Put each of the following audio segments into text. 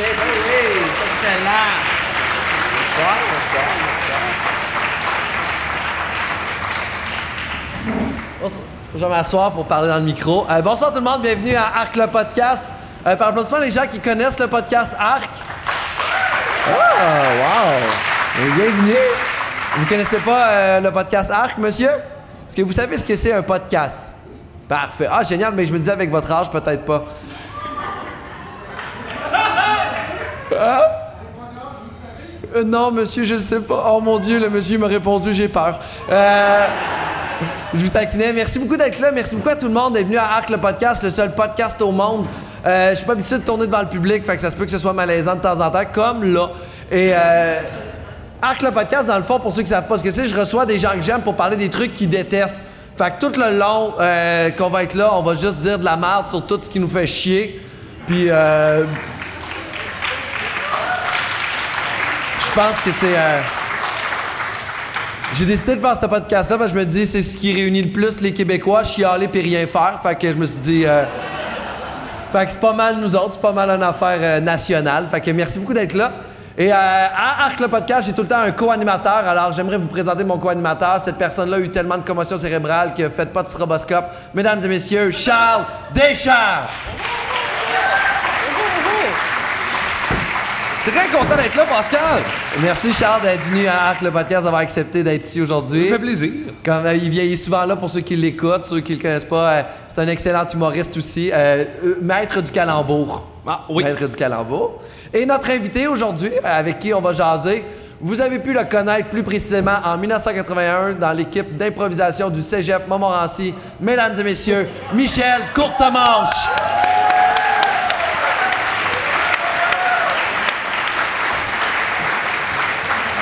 ben oui, excellent. Bonsoir, bonsoir, bonsoir. Je vais m'asseoir pour parler dans le micro. Euh, bonsoir tout le monde, bienvenue à Arc le podcast. Euh, par applaudissement les gens qui connaissent le podcast Arc. Oh, wow! Bienvenue. Vous ne connaissez pas euh, le podcast Arc, monsieur? Est-ce que vous savez ce que c'est un podcast? Parfait. Ah, génial, mais je me disais avec votre âge, peut-être pas. Hein? Euh, non, monsieur, je le sais pas. Oh mon Dieu, le monsieur m'a répondu, j'ai peur. Euh, je vous taquinais. Merci beaucoup d'être là. Merci beaucoup à tout le monde d'être venu à Arc le podcast, le seul podcast au monde. Euh, je suis pas habitué de tourner devant le public, ça se peut que ce soit malaisant de temps en temps, comme là. Et euh, Arc le podcast, dans le fond, pour ceux qui savent pas ce que c'est, je reçois des gens que j'aime pour parler des trucs qu'ils détestent. Fait tout le long qu'on va être là, on va juste dire de la merde sur tout ce qui nous fait chier. Puis je pense que c'est. euh, J'ai décidé de faire ce podcast-là parce que je me dis c'est ce qui réunit le plus les Québécois, chialer puis rien faire. Fait que je me suis dit. euh, Fait que c'est pas mal nous autres, c'est pas mal une affaire euh, nationale. Fait que merci beaucoup d'être là. Et euh, à Arc le podcast, j'ai tout le temps un co-animateur. Alors j'aimerais vous présenter mon co-animateur. Cette personne-là a eu tellement de commotion cérébrale que faites pas de stroboscope. Mesdames et messieurs, Charles Deschamps. Très content d'être là, Pascal. Merci Charles d'être venu à Arc le podcast, d'avoir accepté d'être ici aujourd'hui. Ça fait plaisir. Comme euh, il vieillit souvent là pour ceux qui l'écoutent, ceux qui le connaissent pas, euh, c'est un excellent humoriste aussi, euh, maître du calembour. Ah, oui. Maître du calembour. Et notre invité aujourd'hui, avec qui on va jaser, vous avez pu le connaître plus précisément en 1981 dans l'équipe d'improvisation du Cégep Montmorency. Mesdames et messieurs, Michel Courtemanche.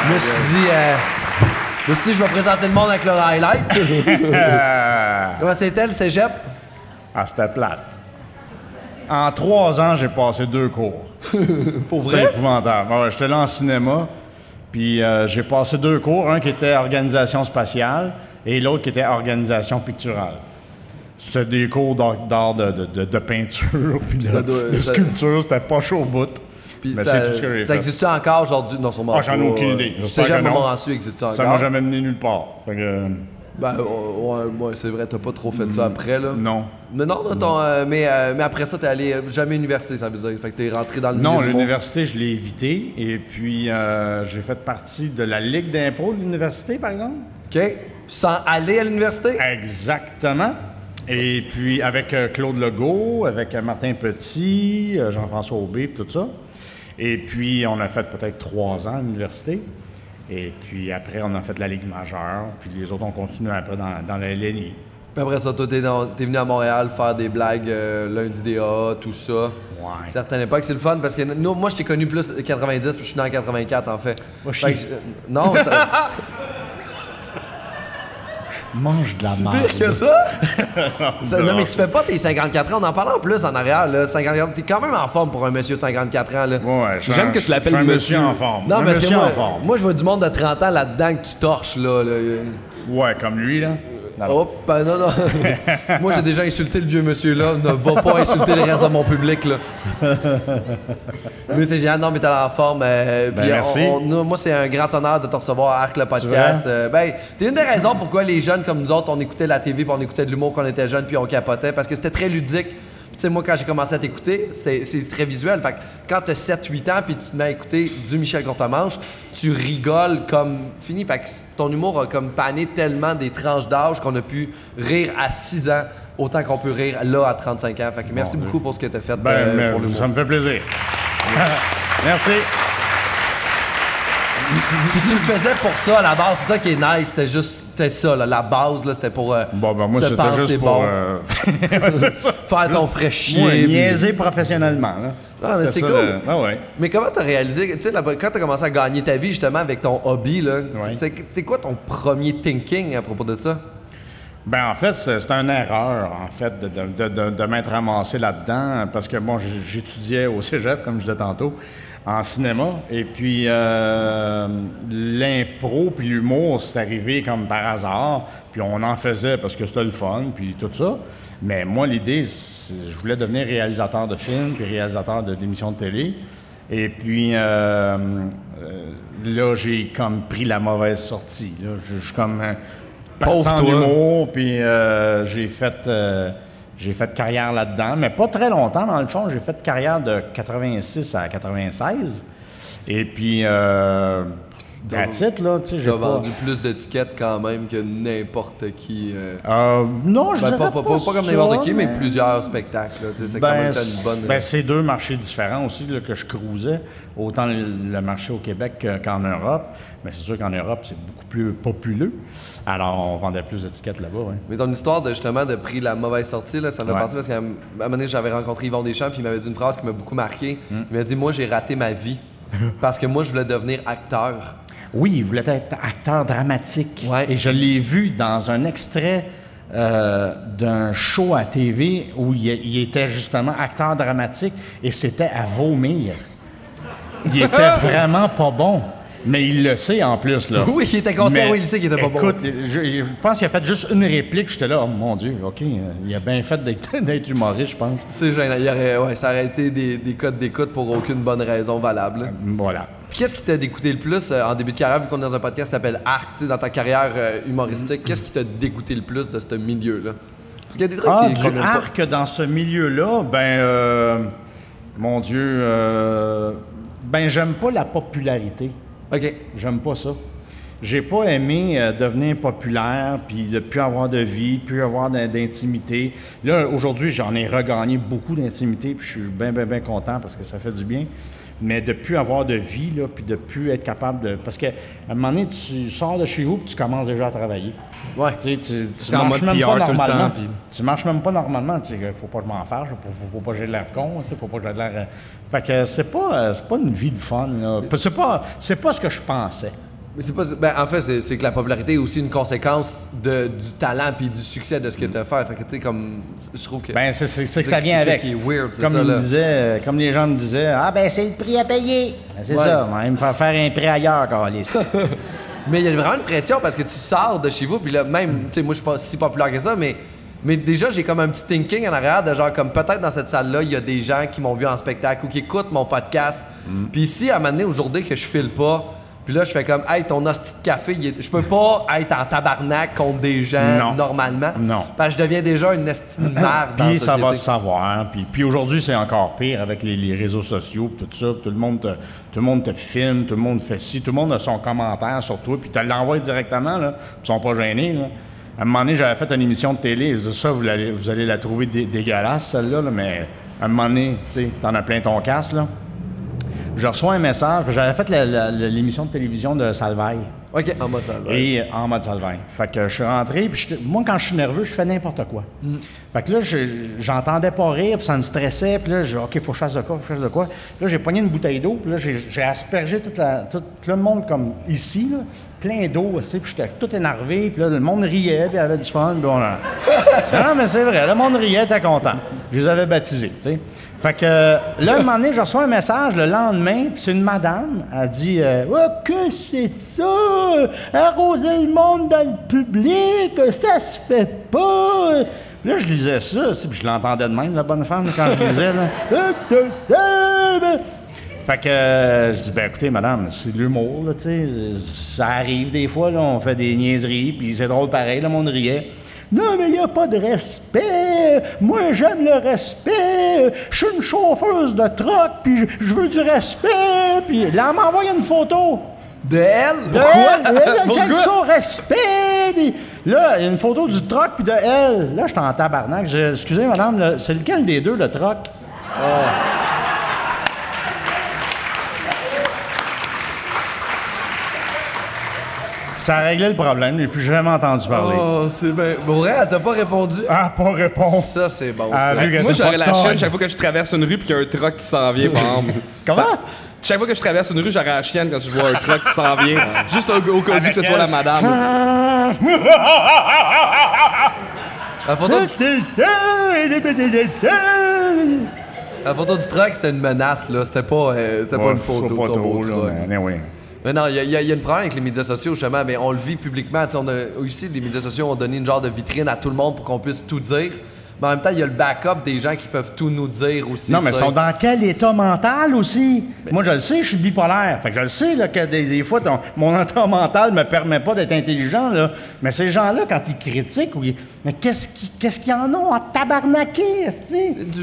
Je me suis dit, euh, je me suis dit, je vais présenter le monde avec leur highlight. Comment c'était le Cégep? Ah, c'était plate. En trois ans, j'ai passé deux cours. Pour C'était épouvantable. Ouais, J'étais là en cinéma, puis euh, j'ai passé deux cours, un qui était organisation spatiale et l'autre qui était organisation picturale. C'était des cours d'art de, de- de- de peinture, puis de, Ça doit- de ça- sculpture. C'était pas chaud au bout. Puis Mais ça, c'est tout ce que j'ai ça fait. existe encore aujourd'hui? Non, sûrement Ah, j'en ai aucune idée. Le J'espère Cégep que non. Montmorency existe encore? Ça m'a jamais mené nulle part. Fait que, euh, Ben, euh, ouais, ouais, c'est vrai, t'as pas trop fait ça après, là. Non. Mais non, non, ton, euh, mais, euh, mais après ça, t'es allé euh, jamais à l'université, ça veut dire. Fait que t'es rentré dans le Non, milieu l'université, je l'ai évité. Et puis, euh, j'ai fait partie de la Ligue d'impro de l'université, par exemple. OK? Sans aller à l'université? Exactement. Et puis avec euh, Claude Legault, avec euh, Martin Petit, euh, Jean-François Aubé, puis tout ça. Et puis on a fait peut-être trois ans à l'université. Et puis après, on a fait la Ligue majeure. Puis les autres ont continué après dans, dans la LNI. Puis après ça, toi, t'es, venu à Montréal faire des blagues euh, lundi DA, tout ça. Ouais. Certaines époques, c'est le fun parce que nous, moi, je t'ai connu plus 90, puis je suis né en 84, en fait. Que je- non, ça, Mange de la c'est pire que ça? Ça- non, mais tu fais pas tes 54 ans. On en parle en plus en arrière, là. 54, t'es quand même en forme pour un monsieur de 54 ans, là. Ouais, je suis J'aime que tu l'appelles un monsieur. en forme. Non, mais c'est monsieur moi, en forme. moi, je vois du monde de 30 ans là-dedans que tu torches, là. là. Ouais, comme lui, là. Hop, ben non, non. moi, j'ai déjà insulté le vieux monsieur là. Ne va pas insulter le reste de mon public, là. mais c'est génial. Non, mais t'as en forme. euh, Ben, merci. on- on- moi, c'est un grand honneur de te recevoir à Arc le podcast. Euh, ben, t'es une des raisons pourquoi les jeunes comme nous autres, on écoutait la TV, puis on écoutait de l'humour quand on était jeunes, puis on capotait, parce que c'était très ludique. Tu sais, moi, quand j'ai commencé à t'écouter, c'est très visuel. Fait que quand t'as 7-8 ans, puis tu te mets à écouter du Michel Courtemanche, tu rigoles comme fini. Fait que ton humour a comme pané tellement des tranches d'âge qu'on a pu rire à 6 ans autant qu'on peut rire là à 35 ans. Fait que merci Bon, beaucoup pour ce que t'as fait Ben, euh, pour l'humour. ça me fait plaisir. Merci. Puis tu le faisais pour ça à la base, c'est ça qui est nice. C'était juste c'était ça, là, la base, là, c'était pour euh, Bon, ben moi, te penser juste bon, pour... euh, ouais, ça. faire ton frais chier. Puis- niaiser professionnellement. Là. Ah, mais c'est cool. le- Ah ouais. Mais comment t'as réalisé, tu sais, quand t'as commencé à gagner ta vie justement avec ton hobby, là, Ouais. c'est quoi ton premier thinking à propos de ça? Ben en fait, c'est une erreur, en fait, de, de, de, de- m'être ramassé là-dedans, parce que bon, j'étudiais au cégep, comme je disais tantôt, en cinéma, et puis euh, l'impro puis l'humour, c'est arrivé comme par hasard, puis on en faisait parce que c'était le fun, puis tout ça. Mais moi, l'idée, c'est- je voulais devenir réalisateur de films, puis réalisateur d'émissions de télé. Et puis, euh, euh, là, j'ai comme pris la mauvaise sortie. Là. Je suis comme Pauvre toi. humour, puis euh, j'ai fait, j'ai fait carrière là-dedans, mais pas très longtemps, dans le fond. J'ai fait carrière de 86 à 96. Et puis, euh, that's it, là, tu sais, pas... vendu plus d'étiquettes quand même que n'importe qui. euh. Euh, non, je Ben, pas, pas, pas- pas comme n'importe qui, mais plusieurs spectacles. C'est quand Ben, même une bonne. ben, c'est deux marchés différents aussi là, que je cruisais. Autant le, le marché au Québec que- qu'en Europe. Mais c'est sûr qu'en Europe, c'est beaucoup plus populeux. Alors, on vendait plus d'étiquettes là-bas. ouais. Mais ton histoire de justement de pris la mauvaise sortie, là, ça m'a Ouais. pensé parce qu'à un moment donné, j'avais rencontré Yvon Deschamps, puis il m'avait dit une phrase qui m'a beaucoup marqué. Hmm. Il m'a dit Moi, j'ai raté ma vie parce que moi, je voulais devenir acteur. Oui, il voulait être acteur dramatique. Ouais. Et je l'ai vu dans un extrait euh, d'un show à TV où il, il était justement acteur dramatique et c'était à vomir. Il était vraiment pas bon. Mais il le sait en plus, là. Oui, il était conscient, oui, il sait qu'il était pas bon. Écoute, je, je pense qu'il a fait juste une réplique. J'étais là, oh mon Dieu, OK. euh, Il a bien fait d'être humoriste, je pense. C'est gênant. Il aurait, ouais, ça aurait été des, des codes d'écoute pour aucune bonne raison valable. Voilà. Qu'est-ce qui t'a dégoûté le plus euh, en début de carrière, vu qu'on est dans un podcast qui s'appelle Arc, dans ta carrière euh, humoristique, qu'est-ce qui t'a dégoûté le plus de ce milieu-là? Parce qu'il y a des trucs Ah, qui du pas. arc dans ce milieu-là, ben, euh, mon Dieu, ben, j'aime pas la popularité. OK. J'aime pas ça. J'ai pas aimé devenir populaire, puis de plus avoir de vie, plus avoir d'in- d'intimité. Là, aujourd'hui, j'en ai regagné beaucoup d'intimité, puis je suis bien, bien, bien content parce que ça fait du bien. Mais de plus avoir de vie, là, puis de plus être capable de... Parce qu'à un moment donné, tu sors de chez vous, puis tu commences déjà à travailler. Ouais. Tu sais, tu, tu T'es en marches même pas normalement. temps, puis- Tu marches même pas normalement. Tu sais, faut pas que je m'en fâche, faut, faut, faut pas que j'ai de l'air con, faut pas que j'ai de l'air. euh, Fait que c'est pas, euh, c'est pas une vie de fun. là. C'est pas, c'est pas ce que je pensais. Mais c'est pas. Ben, en fait, c'est, que la popularité est aussi une conséquence de, du talent puis du succès de ce que tu as fait. Fait que, tu sais, comme. Je trouve que. Ben c'est, que ça vient avec. qui est weird, c'est comme ça, là. disait, euh, comme les gens me disaient, ah ben c'est le prix à payer. Ben, c'est Ouais. ça. On va me faire faire un prix ailleurs, Carlis. Mais il y a vraiment une pression parce que tu sors de chez vous, puis là, même, tu sais, moi, je suis pas si populaire que ça, mais. Mais déjà, j'ai comme un petit thinking en arrière de genre, comme peut-être dans cette salle-là, il y a des gens qui m'ont vu en spectacle ou qui écoutent mon podcast. Mm. Puis ici, à un moment donné, aujourd'hui, que je file pas, puis là, je fais comme, hey, ton hostie de café, est- je peux pas être en tabarnak contre des gens Non. normalement. Non. Parce que je deviens déjà une hostie de merde. dans la Puis ça va se savoir. Puis, puis aujourd'hui, c'est encore pire avec les, les réseaux sociaux, puis tout ça. Tout le, monde te, tout le monde te filme, tout le monde fait ci, tout le monde a son commentaire sur toi, puis tu l'envoies directement, là. Ils sont pas gênés, là. À un moment donné, j'avais fait une émission de télé. Ça, vous allez, vous allez la trouver dé- dégueulasse, celle-là, là, mais à un moment donné, tu sais, t'en as plein ton casse, là. Je reçois un message. J'avais fait l'émission de télévision de Salvaille. Ok, en mode ouais. Et en mode salvaille. Fait que je suis rentré, puis moi, quand je suis nerveux, je fais n'importe quoi. Fait que là, je- j'entendais pas rire, puis ça me stressait, puis là, je OK, faut que je fasse de quoi, faut que je fasse de quoi. Là, j'ai pogné une bouteille d'eau, puis là, j'ai aspergé toute la- tout, le monde comme ici, là, plein d'eau, tu sais, puis j'étais tout énervé, puis là, le monde riait, puis il y avait du fun, puis on a- non, mais c'est vrai, le monde riait, était content. Je les avais baptisés, tu sais. Fait que là, un moment donné, je reçois un message le lendemain, puis c'est une madame, elle dit euh, Ouais, que c'est ça? Arroser le monde dans le public, ça se fait pas. Là, je lisais ça, puis je l'entendais de même, la bonne femme, quand je lisais. Là. Fait que euh, je dis, ben écoutez, madame, c'est l'humour, là, tu sais. Ça arrive des fois, là, on fait des niaiseries, puis c'est drôle pareil, le monde riait. Non, mais il n'y a pas de respect. Moi, j'aime le respect. Je suis une chauffeuse de truck, puis je, je veux du respect. Puis là, elle m'a envoyé une photo. De elle? De elle, elle, elle, j'aime son respect. Puis là, il y a une photo du truck, puis de elle. Là, j'étais en tabarnak. Je- excusez, madame, c'est lequel des deux, le truck? Ça a réglé le problème. Je n'ai plus jamais entendu parler. Oh, c'est bien. Vrai, elle t'a pas répondu? Ah, pas réponse. Ça, c'est bon. Ah, ça. vu que Moi, t'as j'aurais pas la de chienne chaque fois que je traverse une rue puis qu'il y a un truck qui s'en vient, par exemple. Comment? Ça- chaque fois que je traverse une rue, j'aurais la chienne quand je vois un truck qui s'en vient. Juste au, au cas où que ce soit la madame. La photo, du, la photo du truck, c'était une menace, là. C'était pas, euh, c'était pas une photo de pas ton beau trop, là, truck. mais anyway. Mais non, il y, a- une problème avec les médias sociaux, justement. Mais on le vit publiquement. On a, ici, les médias sociaux ont donné une genre de vitrine à tout le monde pour qu'on puisse tout dire. Mais en même temps, il y a le backup des gens qui peuvent tout nous dire aussi. Non, mais ils sont dans quel état mental aussi? Moi, je le sais, je suis bipolaire. Fait que je le sais là, que des, des fois, ton- mon état mental me permet pas d'être intelligent. Là. Mais ces gens-là, quand ils critiquent, ou ils- mais qu'est-ce qu'ils qu'est-ce qu'ils en ont à tabarnaquer?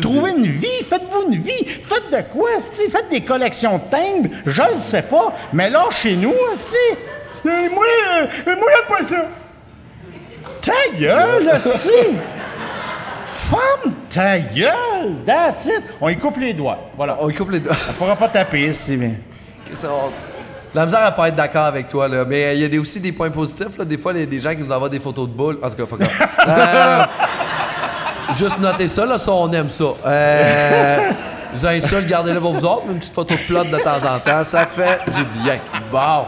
Trouvez une vie, faites-vous une vie. Faites de quoi? esti? Faites des collections de timbres. Je le sais pas. Mais là, chez nous, euh, moi, euh, moi, j'aime pas ça. Ta gueule, ta gueule! That's it! On y coupe les doigts. Voilà. On coupe les doigts. On pourra pas taper, si mais. Ça, on- La misère à pas être d'accord avec toi, là. Mais euh, il y a des- aussi des points positifs, là. Des fois, il y a des gens qui nous envoient des photos de boules. En tout cas, fuck off. Euh, Juste noter ça, là. Ça, on aime ça. Euh, les insultes, gardez-les pour vous autres. Une petite photo de plot de temps en temps. Ça fait du bien. Bon.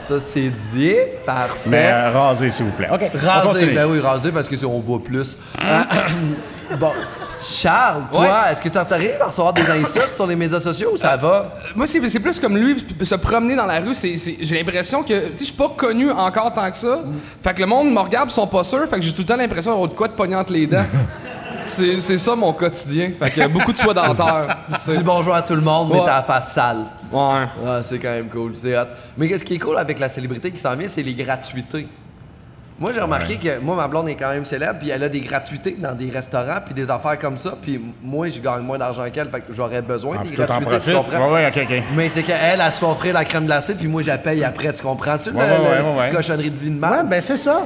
Ça, c'est dit. Parfait. Mais euh, rasez, s'il vous plaît. OK. continue. ben oui, raser parce que si on voit plus. Euh, bon. Charles, toi, Ouais. est-ce que ça t'arrive de recevoir des insultes sur les médias sociaux ou ça va? Moi, c'est c'est plus comme lui, se promener dans la rue, c'est- c'est- j'ai l'impression que, tu sais, je suis pas connu encore tant que ça. Fait que le monde me regarde, ils sont pas sûrs, fait que j'ai tout le temps l'impression d'avoir de quoi de pogner entre les dents. c'est c'est ça mon quotidien. Fait que beaucoup de soie dentaire. Tu dis bonjour à tout le monde, mais Ouais. t'as la face sale. Ouais. Ah, c'est quand même cool, c'est hot. Mais qu'est-ce qui est cool avec la célébrité qui s'en vient, c'est les gratuités. Moi, j'ai remarqué que moi, ma blonde est quand même célèbre, puis elle a des gratuités dans des restaurants, puis des affaires comme ça, puis moi, je gagne moins d'argent qu'elle, fait que j'aurais besoin Ah, des gratuités, tu comprends? Ouais, ouais. Mais c'est qu'elle, elle, se fait offrir la crème glacée, puis moi, je la paye après, tu comprends-tu? Ouais, le- ouais, ouais, ouais, ouais. cochonnerie de vie de Ouais, mal. ben c'est ça.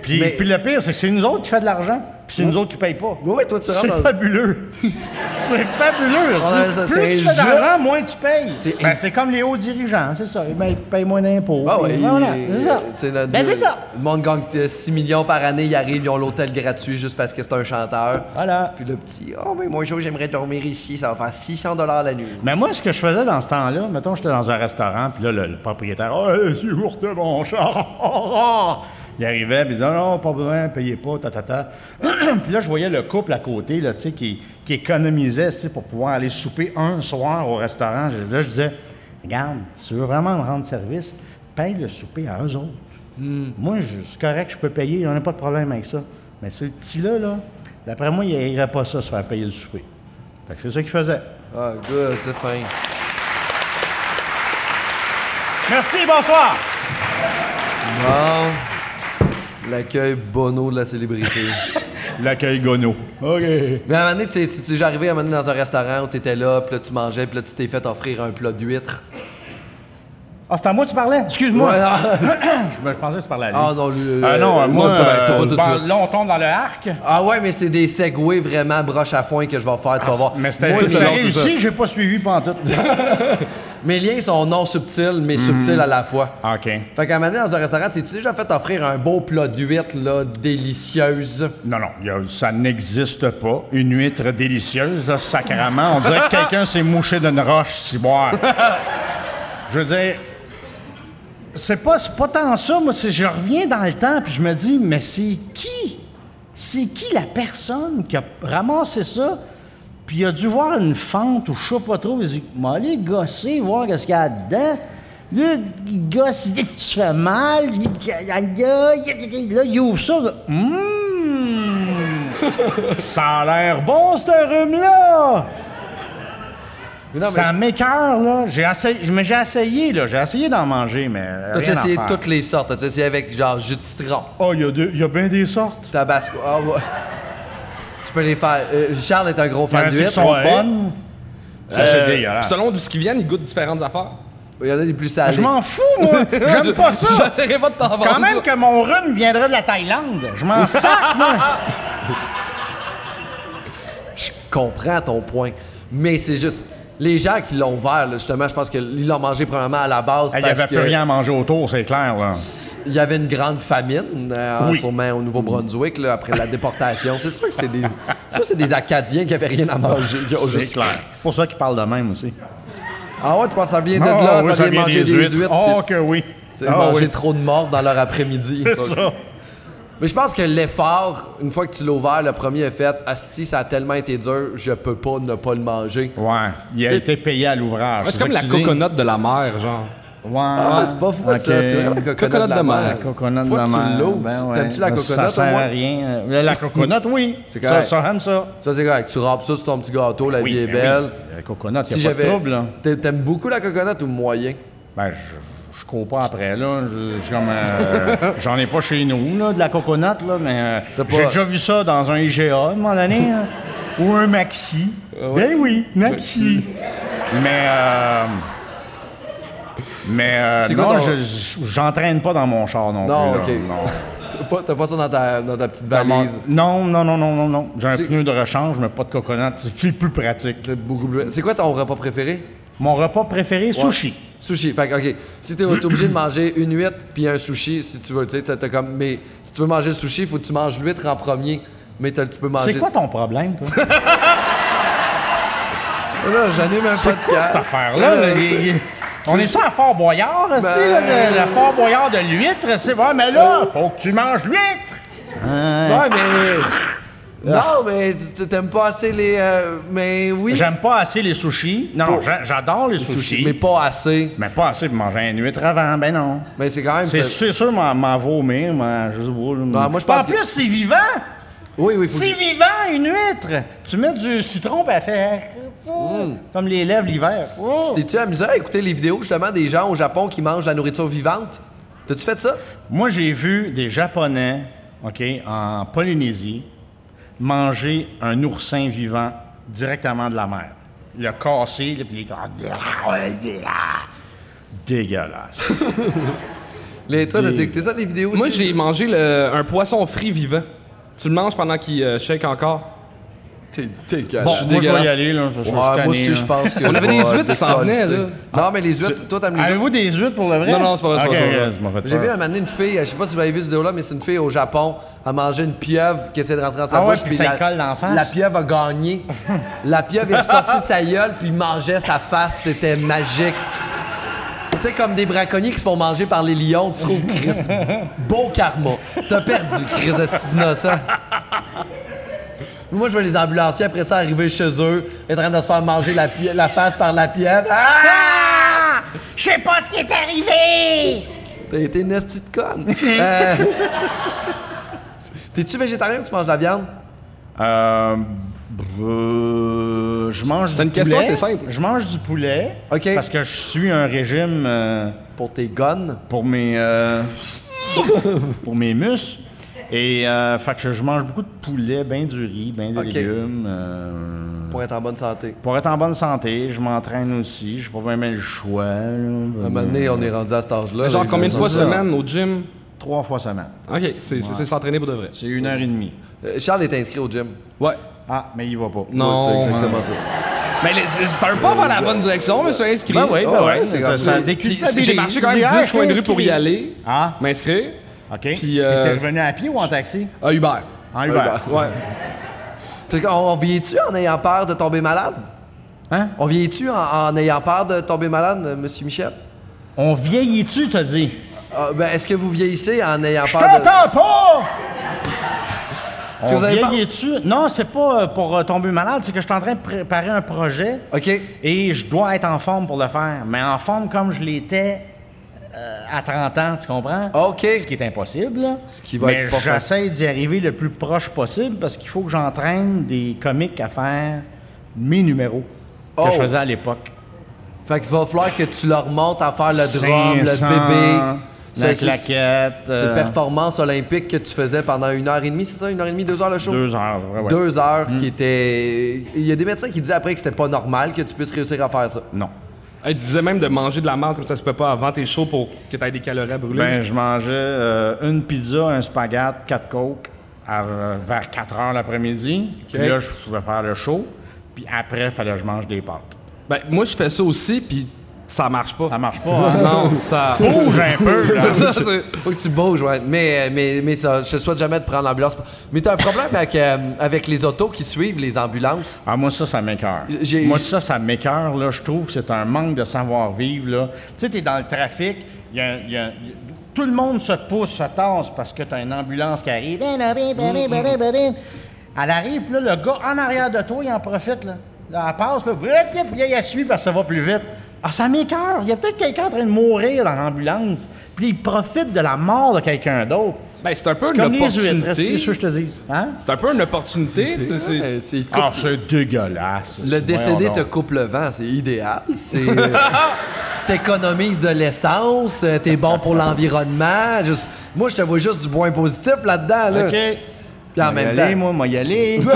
Puis, Mais- puis le pire, c'est que c'est nous autres qui fait de l'argent, puis c'est nous autres qui payent pas. Ouais, toi, tu C'est rentres dans- fabuleux. c'est fabuleux. Ça, Plus c'est tu fais d'argent, moins tu payes. C'est Ben, c'est comme les hauts dirigeants, c'est ça. Ben, ils payent moins d'impôts. Ah puis ouais, voilà, il- c'est ça. tu sais, là, Ben, le- c'est ça. Le monde gagne euh, 6 millions par année, ils arrivent, ils ont l'hôtel gratuit juste parce que c'est un chanteur. Voilà. Puis le petit, oh, mais moi, j'aimerais dormir ici, ça va faire 600 la nuit. Mais moi, ce que je faisais dans ce temps-là, mettons, j'étais dans un restaurant, puis là, le, le propriétaire, oh, c'est Courte, mon char. Il arrivait, puis il disait, non, pas besoin, payez pas, ta, ta, ta. puis là, je voyais le couple à côté, là, tu sais, qui, qui économisait, tu sais, pour pouvoir aller souper un soir au restaurant. Là, je disais, regarde, si tu veux vraiment me rendre service, paye le souper à eux autres. Moi, je- c'est correct, je peux payer, il n'y a pas de problème avec ça. Mais ce petit-là, là, d'après moi, il n'irait pas ça, se faire payer le souper. Fait que c'est ça qu'il faisait. Ah, good, c'est fin. Merci, bonsoir! Bon. L'accueil bono de la célébrité. L'accueil Gono. OK. Mais à un moment donné, tu sais, si tu es déjà arrivé à un moment donné dans un restaurant où tu étais là, puis là, tu mangeais, puis là, tu t'es fait offrir un plat d'huîtres. Ah, c'est à moi que tu parlais? Excuse-moi. Ouais, ah. Je, pensais que tu parlais à lui. Ah non, lui. euh, Ah non, euh, moi, euh, pas tout suite. là, on tombe dans le arc. Ah ouais, mais c'est des segways vraiment broche à foin que je vais faire, tu vas voir. Mais c'était réussi, j'ai pas suivi pendant tout. Mes liens sont non subtils, mais Mhm. subtils à la fois. OK. Fait qu'à un moment donné, dans un restaurant, t'es-tu déjà fait offrir un beau plat d'huîtres, là, délicieuse? Non, non, il y a- ça n'existe pas. Une huître délicieuse, là, sacrément. On dirait que quelqu'un s'est mouché d'une roche, si boire. Je veux dire, c'est pas, pas tant ça. Moi, c'est je reviens dans le temps puis je me dis, mais c'est qui? C'est qui la personne qui a ramassé ça? Puis il a dû voir une fente ou je sais pas trop. Il dit, m'a allé gosser, voir qu'est-ce qu'il y a dedans. Là, il gosse, il fais mal. Là, il ouvre ça. là. Hum! ça a l'air bon, ce rhume-là! Mais non, mais ça je- m'écœure, là. J'ai essayé, mais j'ai essayé, là. J'ai essayé d'en manger, mais. T'as-tu rien à essayé faire. toutes les sortes? T'as-tu essayé avec, genre, jus de citron, Oh, il y a deux- il y a bien des sortes. tabasco? Ah ouais. Tu peux les faire. Euh, Charles est un gros Il y en fan a qui d'huîtres. sont Ouais. bonnes. Ça, Euh, c'est dégueulasse. Selon d'où ce qui viennent, ils goûtent différentes affaires. Il y en a des plus salés. Je m'en fous, moi. J'aime pas ça. J'essaierai pas de t'en vendre. Quand même que mon rhume viendrait de la Thaïlande. Je m'en sac, moi. Je comprends ton point. Mais c'est juste. Les gens qui l'ont ouvert, là, justement, je pense qu'ils l'ont mangé premièrement à la base Il n'y avait que plus rien à manger autour, c'est clair, là. il y avait une grande famine, euh, Oui. sûrement au Nouveau-Brunswick, après la déportation. C'est sûr que c'est des, c'est sûr que c'est des Acadiens qui avaient rien à manger. C'est juste- clair. C'est pour ça qu'ils parlent de même aussi. Ah ouais, tu penses que ça vient de Ah, là, oui, ça vient manger des huîtres. Oh, puis que oui. c'est Ah, manger oui. trop de morts dans leur après-midi. C'est ça. ça. Mais je pense que l'effort, une fois que tu l'as ouvert, le premier est fait. Asti, ça a tellement été dur, je peux pas ne pas le manger. Ouais, il a T'sais- été payé à l'ouvrage. Ouais, c'est comme la tu coconut de la mer, genre. Ouais. Ah, c'est pas fou, Ok. ça. C'est vrai, la coconut, Coconut de la de mer. mer. La coconut Faut de la tu mer. l'ouvres. Ben ouais. T'aimes-tu la Ça- coconut, Ça sert à rien. La coconut, oui. C'est ça, correct. ça aime ça. Ça, c'est correct. Tu râpes ça sur ton petit gâteau, la vie est ben belle. oui. La coconut, Si il n'y a pas de j'avais. trouble, T'aimes beaucoup la coconut ou moyen? Ben, je cours pas après, là. Euh, J'en ai pas chez nous, là, de la coconut, là, mais euh, j'ai déjà vu ça dans un IGA, à un moment donné, hein. ou un Maxi. Ben oui, Maxi. mais, euh, mais euh, quoi non, je- j'entraîne pas dans mon char non, Non, plus. là. Non. T'as pas, ça dans ta, dans ta petite valise? Non, non, non, non, non, non. J'ai un pneu de rechange, mais pas de coconut. C'est plus, plus pratique. C'est beaucoup plus. C'est quoi ton repas préféré? Mon repas préféré, sushi. Sushi. Fait que, OK. Si t'es obligé de manger une huître puis un sushi, si tu veux, tu sais, t'as- t'as comme. Mais si tu veux manger le sushi, il faut que tu manges l'huître en premier. Mais t'as- tu peux manger. C'est quoi ton problème, toi? Là, j'anime un C'est quoi cette affaire-là? là? Il- il- On est-tu à Fort Boyard, Ben- esti, là, le, le Fort Boyard de l'huître? C'est ouais, mais là, faut que tu manges l'huître! Ouais, mais. Non, mais tu- t'aimes pas assez les. euh, mais oui. J'aime pas assez les sushis. Non, j'a- j'adore les sushis. Mais pas assez. Mais pas assez pour manger une huître avant, ben non. Mais c'est quand même. C'est ça- c'est sûr m'en m'en vomir, je sais pas. Ben, moi, je en pense que- plus, c'est vivant! Oui, oui, faut. C'est vivant, une huître! Tu mets du citron, ben elle fait... Comme les lèvres l'hiver. T'es-tu amusé à écouter les vidéos justement des gens au Japon qui mangent de la nourriture vivante? T'as-tu fait ça? Moi, j'ai vu des Japonais, OK, en Polynésie, manger un oursin vivant directement de la mer. Le casser, là, puis les... Dégueulasse. Les, toi, t'as écouté ça, les vidéos Moi, aussi? j'ai mangé le- un poisson frit vivant. Tu le manges pendant qu'il euh, shake encore? T'es dégueulasse. Bon, suis moi, je vais y aller, là, je suis moi tanné, aussi, là. je pense que. On je avait des huîtres, ça en venait, là. Non, mais les huîtres, toi, t'aimes les huîtres? Avez-vous des huîtres pour le vrai? Non, non, c'est pas vrai, c'est Ok, pas vrai. J'ai vu un moment donné une fille, je sais pas si vous avez vu cette vidéo-là, mais c'est une fille au Japon, à manger une pieuvre qui essaie de rentrer dans sa Ah ouais, bouche. puis ça la, colle dans la face? La pieuvre a gagné. la pieuvre est ressortie de sa gueule, puis il mangeait sa face. C'était magique. Tu sais, comme des braconniers qui se font manger par les lions, tu trouves, Chris, beau karma. T'as perdu, Chris, de cet innocent. Moi, je vois les ambulanciers après ça arriver chez eux, être en train de se faire manger la, face par la pieuvre. Ah! Je sais pas ce qui est arrivé! T'as été une esti de conne. Euh, T'es-tu végétarien ou tu manges de la viande? Euh, euh, je mange C'est du une question assez simple. Je mange du poulet OK. parce que je suis un régime euh, Pour tes guns? pour mes euh, pour mes muscles. Et euh, fait que je mange beaucoup de poulet, bien du riz, bien des légumes. euh, Pour être en bonne santé. pour être en bonne santé, je m'entraîne aussi. J'ai pas bien bien le choix. là. À un moment donné, on est rendu à cet âge-là. Genre là, combien de fois semaine au gym? Trois fois semaine. Ok, c'est c'est- c'est s'entraîner pour de vrai. C'est une heure et demie. Euh, Charles est inscrit au gym. Ouais. Ah, mais il va pas. Non. Ouais, c'est exactement ça. Mais c'est c'est un pas vers la bonne direction, monsieur inscrit. Ben oui, ben Oh, ouais, oui. c'est Ça, ça déculpabilise. J'ai marché quand même ah, 10 je coins de suis rue pour y aller, Ah, m'inscrire. OK? Puis, euh, T'es revenu à pied ou en taxi? À Uber. En Uber. Ouais. Tu On, on vieillit-tu en ayant peur de tomber malade? Hein? On vieillit-tu en, en ayant peur de tomber malade, euh, monsieur Michel? On vieillit-tu, t'as dit? Ah, ben, Est-ce que vous vieillissez en ayant Je peur de... t'entends pas! On pas- vieillit-tu? Non, c'est pas euh, pour euh, tomber malade, c'est que je suis en train de préparer un projet OK. et je dois être en forme pour le faire. Mais en forme comme je l'étais euh, à 30 ans, tu comprends? OK. Ce qui est impossible. là. Ce qui va Mais j'essaie d'y arriver le plus proche possible parce qu'il faut que j'entraîne des comiques à faire mes numéros que Oh. je faisais à l'époque. Fait qu'il va falloir que tu leur montes à faire le drum, 500, le bébé. La claquette. Euh, performance olympique que tu faisais pendant une heure et demie, c'est ça? Une heure et demie, deux heures le show? Deux heures, ouais, ouais. Deux heures qui était. Il y a des médecins qui disaient après que c'était pas normal que tu puisses réussir à faire ça. Non. Elle disait même de manger de la merde comme ça se peut pas avant tes shows pour que tu aies des calories à brûler? Ben, je mangeais euh, une pizza, un spaghette, quatre coke à- euh, vers 4 heures l'après-midi. Puis là, je pouvais faire le show. Puis après, il fallait que je mange des pâtes. Ben, moi, je fais ça aussi, puis ça marche pas. Ça marche pas, hein? Non, ça. Bouge un peu, c'est ça, c'est. Faut que tu bouges, ouais. Mais, mais, mais ça, je te souhaite jamais de prendre l'ambulance. Mais t'as un problème avec, euh, avec les autos qui suivent les ambulances. Ah, moi, ça, ça m'écœure. Moi, ça, ça m'écœure, là. Je trouve que c'est un manque de savoir-vivre, là. Tu sais, t'es dans le trafic, il y a- y a- il y a- tout le monde se pousse, se tasse parce que t'as une ambulance qui arrive. Ben, Elle arrive, puis là, le gars en arrière de toi, il en profite, là. Là, elle passe, là, puis là, il suit parce que ça va plus vite. Ah, ça m'écœure. Il y a peut-être quelqu'un en train de mourir dans l'ambulance, puis il profite de la mort de quelqu'un d'autre. Ben, c'est un peu C'est une comme c'est opportunité. ce que je te dis. Hein? C'est un peu une opportunité. c'est- c'est- Ah, c'est dégueulasse. Le décédé te coupe le vent, c'est idéal. C'est. euh, T'économises de l'essence, euh, t'es bon pour l'environnement. Juste- moi, je te vois juste du point positif là-dedans. Là. OK. Puis en Moi y même aller, temps- moi, moi y aller.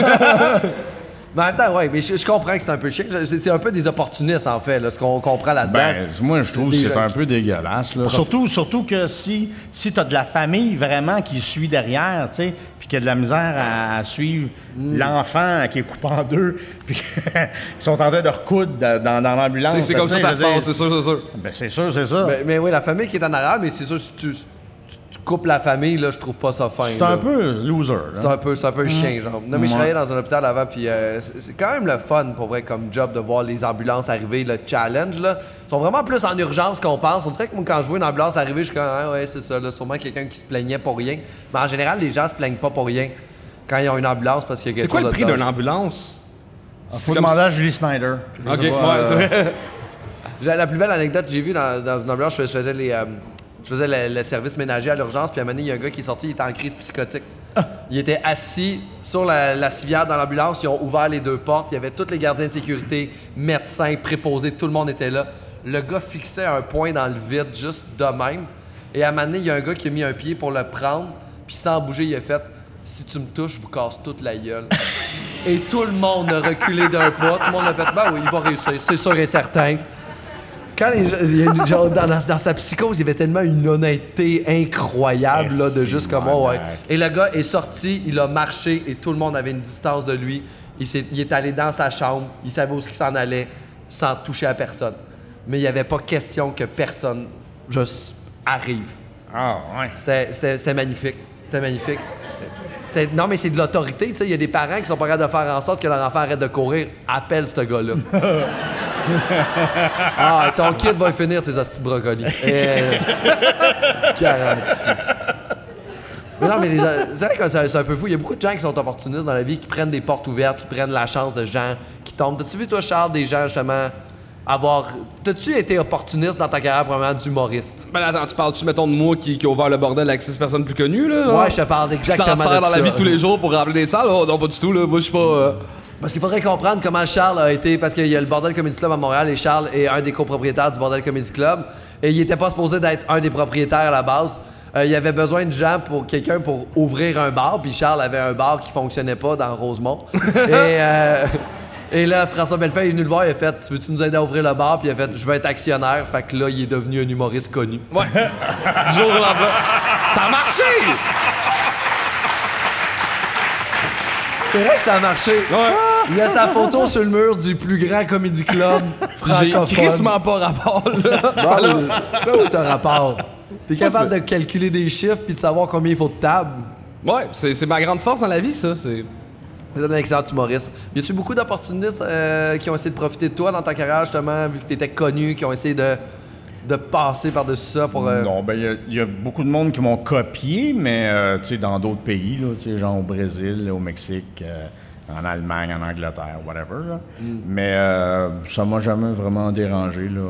Mais en même temps, ouais, mais je, je comprends que c'est un peu chiant. C'est un peu des opportunistes, en fait, là, ce qu'on comprend là-dedans. Ben, moi, je trouve que c'est un peu dégueulasse. là. Surtout, surtout que si, si tu as de la famille vraiment qui suit derrière, tu sais, puis qu'il y a de la misère à, à suivre Mm. l'enfant qui est coupé en deux, puis qu'ils sont en train de recoudre dans, dans- dans l'ambulance. c'est- c'est comme ça que ça se passe, c'est sûr, c'est sûr. Ben, c'est sûr, c'est ça. Mais, mais oui, la famille qui est en arrière, mais c'est sûr, si tu coupes la famille, là, je trouve pas ça fin. c'est là. un peu loser. là. C'est un peu, c'est un peu chien, genre. Non, mais je travaillais dans un hôpital avant, puis euh, c'est c'est quand même le fun, pour vrai, comme job, de voir les ambulances arriver, le challenge, là. Ils sont vraiment plus en urgence qu'on pense. On dirait que moi, quand je vois une ambulance arriver, je suis comme, ah ouais, c'est ça, là, sûrement quelqu'un qui se plaignait pour rien. Mais en général, les gens se plaignent pas pour rien quand ils ont une ambulance parce qu'il y a C'est quelque quoi le chose prix d'une ambulance? Faut C'est demander à Julie Snyder. Ok, ouais, c'est euh, vrai. J'ai- La plus belle anecdote que j'ai vue dans, dans une ambulance, je faisais, je faisais les, euh, je faisais le, le service ménager à l'urgence, puis à un moment donné, il y a un gars qui est sorti, il était en crise psychotique. Il était assis sur la, la civière dans l'ambulance, ils ont ouvert les deux portes, il y avait tous les gardiens de sécurité, médecins, préposés, tout le monde était là. Le gars fixait un point dans le vide, juste de même. Et à un moment donné, il y a un gars qui a mis un pied pour le prendre, puis sans bouger, il a fait Si tu me touches, je vous casse toute la gueule. Et tout le monde a reculé d'un pas. Tout le monde a fait Ben oui, il va réussir, c'est sûr et certain. Quand les gens, genre, dans, dans- sa psychose, il y avait tellement une honnêteté incroyable là, de juste comme oh, ouais. Et le gars est sorti, il a marché et tout le monde avait une distance de lui. Il, est allé dans sa chambre, il savait où il s'en allait sans toucher à personne. Mais il n'y avait pas question que personne juste arrive. Ah, ouais. C'était, magnifique. C'était magnifique. C'était- non, mais c'est de l'autorité. tu sais. Il y a des parents qui sont pas capables de faire en sorte que leur enfant arrête de courir. Appelle ce gars-là. ah, ton kid va finir ses hosties de brocoli. Eh, garanti. Mais non, mais les- c'est vrai que c'est c'est un peu fou. Il y a beaucoup de gens qui sont opportunistes dans la vie, qui prennent des portes ouvertes, qui prennent la chance de gens qui tombent. T'as-tu vu, toi, Charles, des gens, justement, avoir... T'as-tu été opportuniste dans ta carrière, probablement, d'humoriste? Ben attends, tu parles-tu, mettons, de moi qui, qui a ouvert le bordel avec six personnes plus connues, là? Ouais, je te parle Qui s'en exactement sert de dans ça. la vie de tous les jours pour remplir des salles? Oh, non, pas du tout, là. Moi, je suis pas... euh, Parce qu'il faudrait comprendre comment Charles a été, parce qu'il y a le Bordel Comedy Club à Montréal et Charles est un des copropriétaires du Bordel Comedy Club. Et il était pas supposé d'être un des propriétaires à la base. Euh, il y avait besoin de gens pour quelqu'un pour ouvrir un bar, puis Charles avait un bar qui fonctionnait pas dans Rosemont. et, euh, et là, François Bellefeuille est venu le voir, il a fait Tu veux-tu nous aider à ouvrir le bar? Puis il a fait Je veux être actionnaire. Fait que là, il est devenu un humoriste connu. Ouais. du jour au lendemain. Ça a marché! C'est vrai que ça a marché. Ouais. Il y a sa photo sur le mur du plus grand comédie club J'ai francophone. crissement pas rapport, là. Bon, là où t'as rapport? T'es capable de calculer des chiffres puis de savoir combien il faut de tables? Ouais, c'est ma grande force dans la vie, ça. C'est... T'es un excellent humoriste. Y a-tu beaucoup d'opportunistes euh, qui ont essayé de profiter de toi dans ta carrière, justement, vu que t'étais connu, qui ont essayé de, de passer par-dessus ça pour. euh, Non, ben il y a- il y, a beaucoup de monde qui m'ont copié, mais euh, tu sais, dans d'autres pays, là, tu sais, genre au Brésil, au Mexique, euh, en Allemagne, en Angleterre, whatever. là. Mm. Mais euh, ça m'a jamais vraiment dérangé. Là.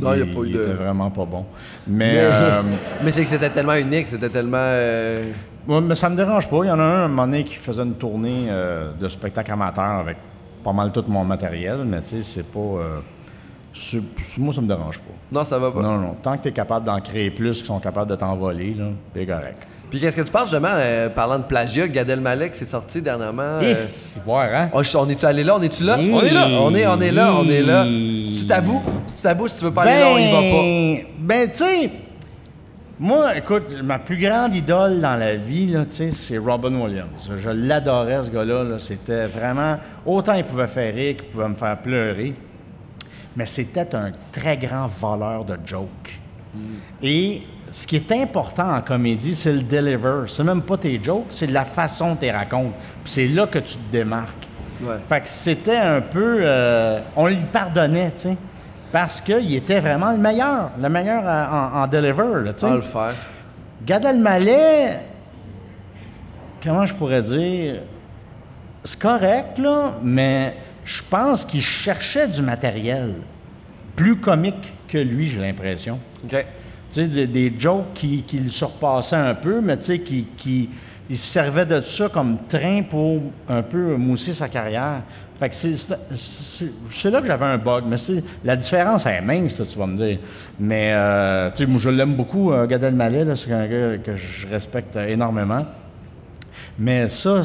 Non, il y a pas eu de- était vraiment pas bon. Mais, Mais, euh, mais c'est que c'était tellement unique, c'était tellement. euh, ouais, mais ça me dérange pas. Il y en a un, un moment donné, qui faisait une tournée euh, de spectacle amateur avec pas mal tout mon matériel, mais tu sais, c'est pas... moi, ça me dérange pas. Non, ça va pas. Non, non. Tant que tu es capable d'en créer plus qui sont capables de t'envoler, là, c'est correct. Puis qu'est-ce que tu penses, justement, euh, parlant de plagiat, Gad Elmaleh s'est sorti dernièrement. euh, c'est voir, hein? oh, on est-tu allé là? On est-tu là? On est là. On est, on est là, on est là. C'est-tu tabou? C'est-tu tabou? Si tu veux pas aller là, on y va pas? Ben, tu sais, moi, écoute, ma plus grande idole dans la vie, là, tu sais, c'est Robin Williams. Je l'adorais, ce gars-là. là. C'était vraiment... Autant il pouvait faire rire qu'il pouvait me faire pleurer, mais c'était un très grand voleur de jokes. Et ce qui est important en comédie, c'est le deliver. C'est même pas tes jokes, c'est la façon dont tu les racontes. Puis c'est là que tu te démarques. Ouais. Fait que c'était un peu... euh, on lui pardonnait, tu sais, parce qu'il était vraiment le meilleur, le meilleur à- en, en deliver, là, tu sais. On le faire. Gad Elmaleh, comment je pourrais dire, c'est correct, là, mais je pense qu'il cherchait du matériel. plus comiques que lui, j'ai l'impression. OK. Des, des jokes qui, le surpassaient un peu, mais qui, qui il se servait de ça comme train pour un peu mousser sa carrière. Fait que c'est, là que j'avais un bug. Mais la différence est mince, tu vas me dire. Mais, euh, moi, je l'aime beaucoup, euh, Gad c'est un gars que je respecte énormément. Mais ça,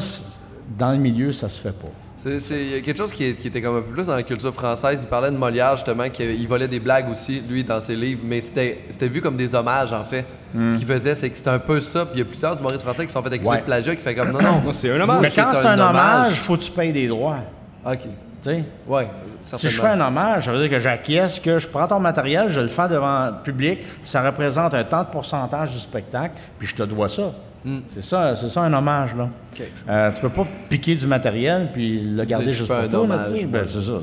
dans le milieu, ça se fait pas. Il y a quelque chose qui, est- qui était comme un peu plus dans la culture française. Il parlait de Molière, justement, qu'il volait des blagues aussi, lui, dans ses livres, mais c'était c'était vu comme des hommages, en fait. Ce qu'il faisait, c'est que c'était un peu ça. Puis il y a plusieurs humoristes français qui se sont fait accuser Ouais. de plagiat, qui se fait comme non, non. Non, c'est un hommage. Mais quand c'est un un, hommage, il faut que tu payes des droits. OK. Tu sais? Ouais, Si je fais un hommage, ça veut dire que j'acquiesce, que je prends ton matériel, je le fais devant le public, ça représente un tant de pourcentage du spectacle, puis je te dois ça. C'est ça, c'est ça un hommage, là. Hmm. OK. Euh, tu peux pas piquer du matériel puis le garder juste pour un toi, là, hommage, ouais. Ben, c'est ça.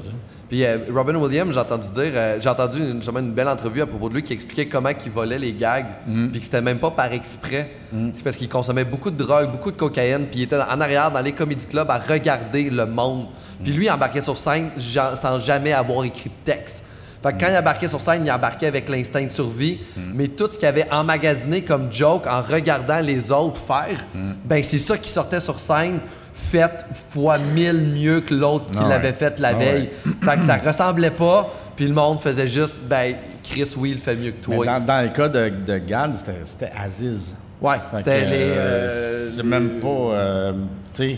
Puis euh, Robin Williams, j'ai entendu dire, euh, j'ai entendu une, une belle entrevue à propos de lui qui expliquait comment il volait les gags, puis que c'était même pas par exprès. C'est parce qu'il consommait beaucoup de drogue, beaucoup de cocaïne, puis il était en arrière dans les comédie clubs à regarder le monde. Puis lui, il embarquait sur scène sans jamais avoir écrit de texte. Fait que quand il embarquait sur scène, il embarquait avec l'instinct de survie, mais tout ce qu'il avait emmagasiné comme joke en regardant les autres faire, ben c'est ça qui sortait sur scène fait fois mille mieux que l'autre qui Ah l'avait fait la Ah veille. Fait que ça ressemblait pas, puis le monde faisait juste, ben, Chris, oui, il fait mieux que toi. dans, dans le cas de, de Gad, c'était, Aziz. Ouais, c'était les. euh, euh, c'est même pas. euh, tu sais.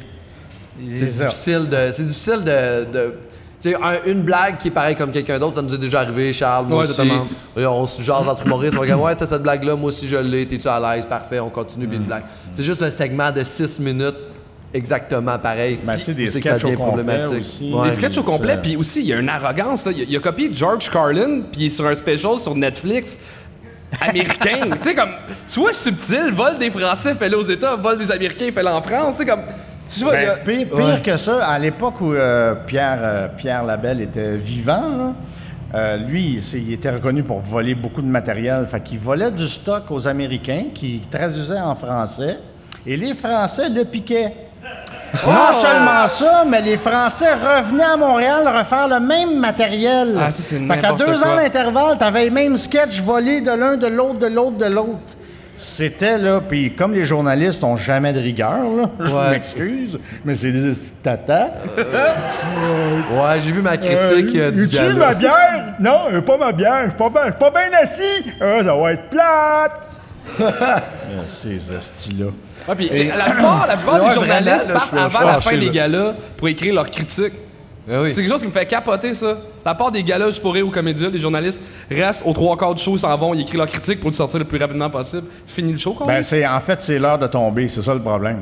C'est difficile de. C'est difficile de. Un- une blague qui est pareille comme quelqu'un d'autre, ça nous est déjà arrivé, Charles, moi Ouais, aussi. Et on se jase entre humoristes, on regarde, ouais, t'as cette blague-là, moi aussi je l'ai, t'es-tu à l'aise, parfait, on continue, Mm. puis une blague. C'est juste le segment de 6 minutes, exactement pareil. Ben, tu sais, des sketchs au devient complet aussi. Ouais. Des sketchs au complet, puis aussi, il y a une arrogance. là. Il, a, il a copié George Carlin, puis il est sur un special sur Netflix américain. tu sais, comme, soit subtil, vol des Français, fait-le aux États, vol des Américains, fait-le en France. Tu sais, comme, a- Ben, pire que ça, à l'époque où euh, Pierre, euh, Pierre Labelle était vivant, là, euh, lui, il était reconnu pour voler beaucoup de matériel. Fait qu'il volait du stock aux Américains, qui traduisait en français, et les Français le piquaient. Non seulement ça, mais les Français revenaient à Montréal refaire le même matériel. Ah, ça, c'est Fait qu'à deux quoi. ans d'intervalle, t'avais les mêmes sketchs volés de l'un, de l'autre, de l'autre, de l'autre. C'était là, puis comme les journalistes ont jamais de rigueur, là, je Ouais. m'excuse, mais c'est des tata. Ouais, j'ai vu ma critique euh, du tu gars. ma bière? Non, euh, pas ma bière, je suis pas, bien- pas bien assis. Ah, ça va être plate. Euh, Ces. Ouais, puis la, la plupart, la plupart des journalistes partent avant la fin des là. galas pour écrire leurs critiques. Ah oui. C'est quelque chose qui me fait capoter, ça. La part des galas, je pourrais aux comédiens, les journalistes restent aux trois quarts du show, ils s'en vont, ils écrivent leurs critiques pour le sortir le plus rapidement possible. Fini le show, quoi. Ben, c'est, en fait, c'est l'heure de tomber, c'est ça le problème.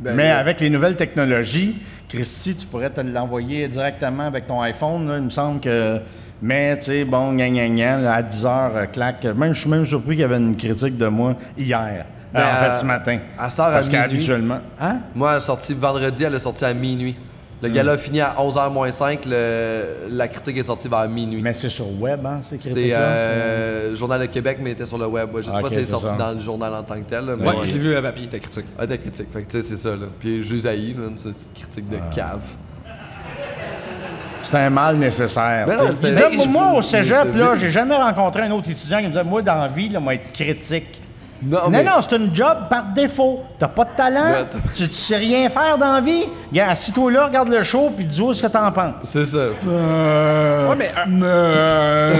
Ben, Mais oui. avec les nouvelles technologies, Christy, tu pourrais te l'envoyer directement avec ton iPhone. là. Il me semble que. Mais, tu sais, bon, gna gna gna, là, à 10 heures, euh, clac. Même, je suis même surpris qu'il y avait une critique de moi hier. Ben, Euh, en fait, ce matin. elle sort à Parce minuit. qu'habituellement. Hein? Moi, elle est sortie vendredi, elle est sortie à minuit. Le gala a fini à 11h moins 5, le- la critique est sortie vers minuit. Mais c'est sur web, hein, ces critiques C'est euh, Journal de Québec, mais était sur le web. Ouais, Je sais Ok, pas si c'est c'est sorti ça. dans le journal en tant que tel. là, mais ouais, je l'ai vu à papier, ta critique. Ah, ta critique. Fait que tu sais, c'est ça. Là. Puis je les haïs, c'est petite critique de cave. C'est un mal nécessaire. Ben tu sais. non, c'était- Là, moi, je- au cégep, c'est là, j'ai jamais rencontré un autre étudiant qui me disait Moi, dans la vie, là, moi, être critique. Non, Non, mais- non, c'est une job par défaut. T'as pas de talent, tu, tu sais rien faire dans la vie. Gars, assis-toi là, regarde le show, puis dis-moi ce que t'en penses. C'est ça. Ouais, mais un, un-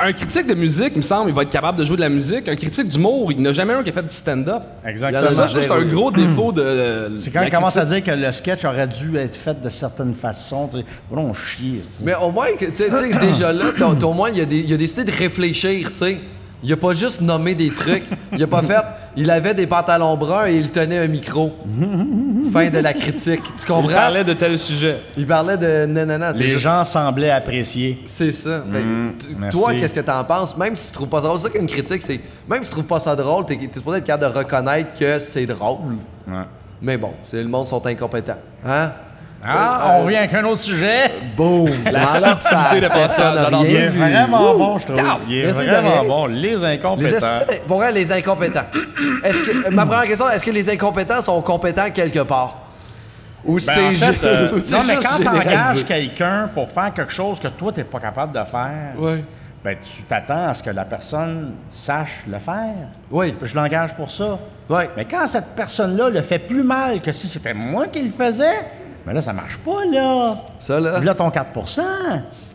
un critique de musique, il me semble, il va être capable de jouer de la musique. Un critique d'humour, il n'y en a jamais un qui a fait du stand-up. Exactement. Ça, ça, c'est un gros défaut de. C'est quand il commence à dire que le sketch aurait dû être fait de certaines façons. Tu sais, on chie. c'est- Mais au moins, que, tu sais, tu sais, déjà là, au moins, il a, des- il a décidé de réfléchir, tu sais. Il a pas juste nommé des trucs. Il a pas fait. Il avait des pantalons bruns et il tenait un micro. fin de la critique. Tu Il comprends? parlait de tel sujet. Il parlait de nanana. Les juste- gens semblaient apprécier. C'est ça. T- merci. toi, qu'est-ce que t'en penses? Même si tu trouves pas ça drôle, c'est ça qu'une critique, c'est. Même si tu trouves pas ça drôle, t'es es supposé être capable de reconnaître que c'est drôle. Ouais. Mais bon, c'est le monde sont incompétents. Hein? Ah, on revient avec un autre sujet. Boum! La subtilité de personne, Il est vraiment bon, je trouve. Il est vraiment bon. Les incompétents. pour vrai, les incompétents. Est-ce que, ma première question, est-ce que les incompétents sont compétents quelque part? Ou Ben, c'est en fait, euh, non, mais quand généralisé? t'engages quelqu'un pour faire quelque chose que toi, t'es pas capable de faire, ben, tu t'attends à ce que la personne sache le faire. Oui. Je l'engage pour ça. Ouais. Mais quand cette personne-là le fait plus mal que si c'était moi qui le faisais, ben là, ça marche pas, là. Ça, là, Là, ton 4 ça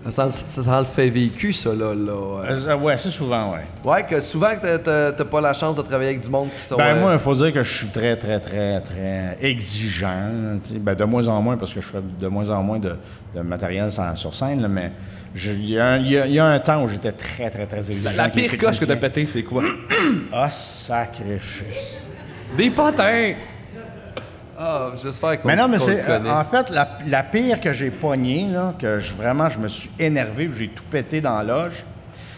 ça sent le fait vécu, ça, là. là. euh, Ouais, c'est souvent, ouais. Ouais, que souvent que t'as- pas la chance de travailler avec du monde qui sont... Ben, euh, moi, il faut dire que je suis très, très, très, très exigeant. Ben, de moins en moins, parce que je fais de moins en moins de, de matériel sans- sur scène, là, mais il y, a un- il y a- il y a un temps où j'étais très, très, très exigeant. La pire coche que t'as pété, c'est quoi? Ah, sacrifice. Des potins! Ah, j'espère qu'on Mais non, mais c'est. en fait, la, la pire que j'ai pognée, là, que je, vraiment, je me suis énervé, j'ai tout pété dans la loge,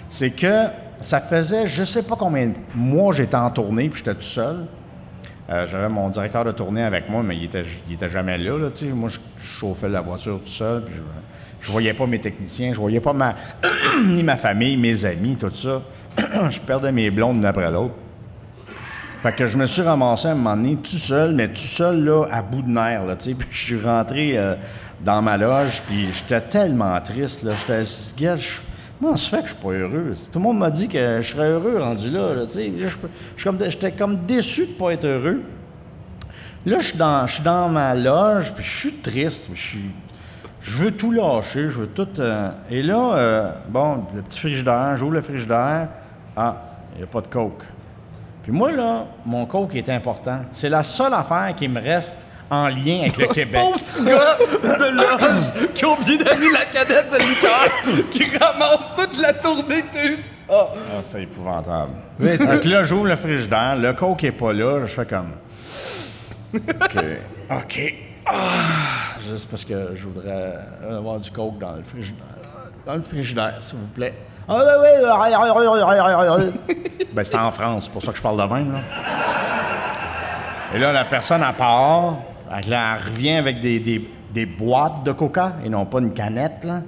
c'est que ça faisait je sais pas combien de mois j'étais en tournée, puis j'étais tout seul. Euh, J'avais mon directeur de tournée avec moi, mais il était, il était jamais là. moi, je, je chauffais la voiture tout seul, puis je, je voyais pas mes techniciens, je voyais pas ma, ni ma famille, mes amis, tout ça. je perdais mes blondes l'une après l'autre. Fait que je me suis ramassé à un moment donné tout seul, mais tout seul, là, à bout de nerfs, là, tu sais. Puis je suis rentré euh, dans ma loge, puis j'étais tellement triste, là. J'étais, gars, je- ça se fait que je suis pas heureux? Tout le monde m'a dit que je serais heureux rendu là, là, tu sais. Suis comme- J'étais comme déçu de pas être heureux. Là, je suis dans, ma loge, puis je suis triste. Je veux tout lâcher, je veux tout... euh, Et là, euh, bon, le petit frigidaire, j'ouvre le frigidaire, ah, il n'y a pas de coke. Puis moi, là, mon coke est important. C'est la seule affaire qui me reste en lien avec le Québec. Bon petit gars de loge qui a oublié d'aller la cadette de liqueur, qui ramasse toute la tournée de Ah. Ah, c'est épouvantable. Que là, j'ouvre le frigidaire, le coke est pas là, je fais comme... OK, OK. Ah, juste parce que je voudrais avoir du coke dans le frigidaire. Dans le frigidaire, s'il vous plaît. Ah, ouais, ouais, ben, c'était en France, c'est pour ça que je parle de même, là. Et là, la personne, elle part. Là, elle revient avec des, des- des boîtes de coca, et non pas une canette, là.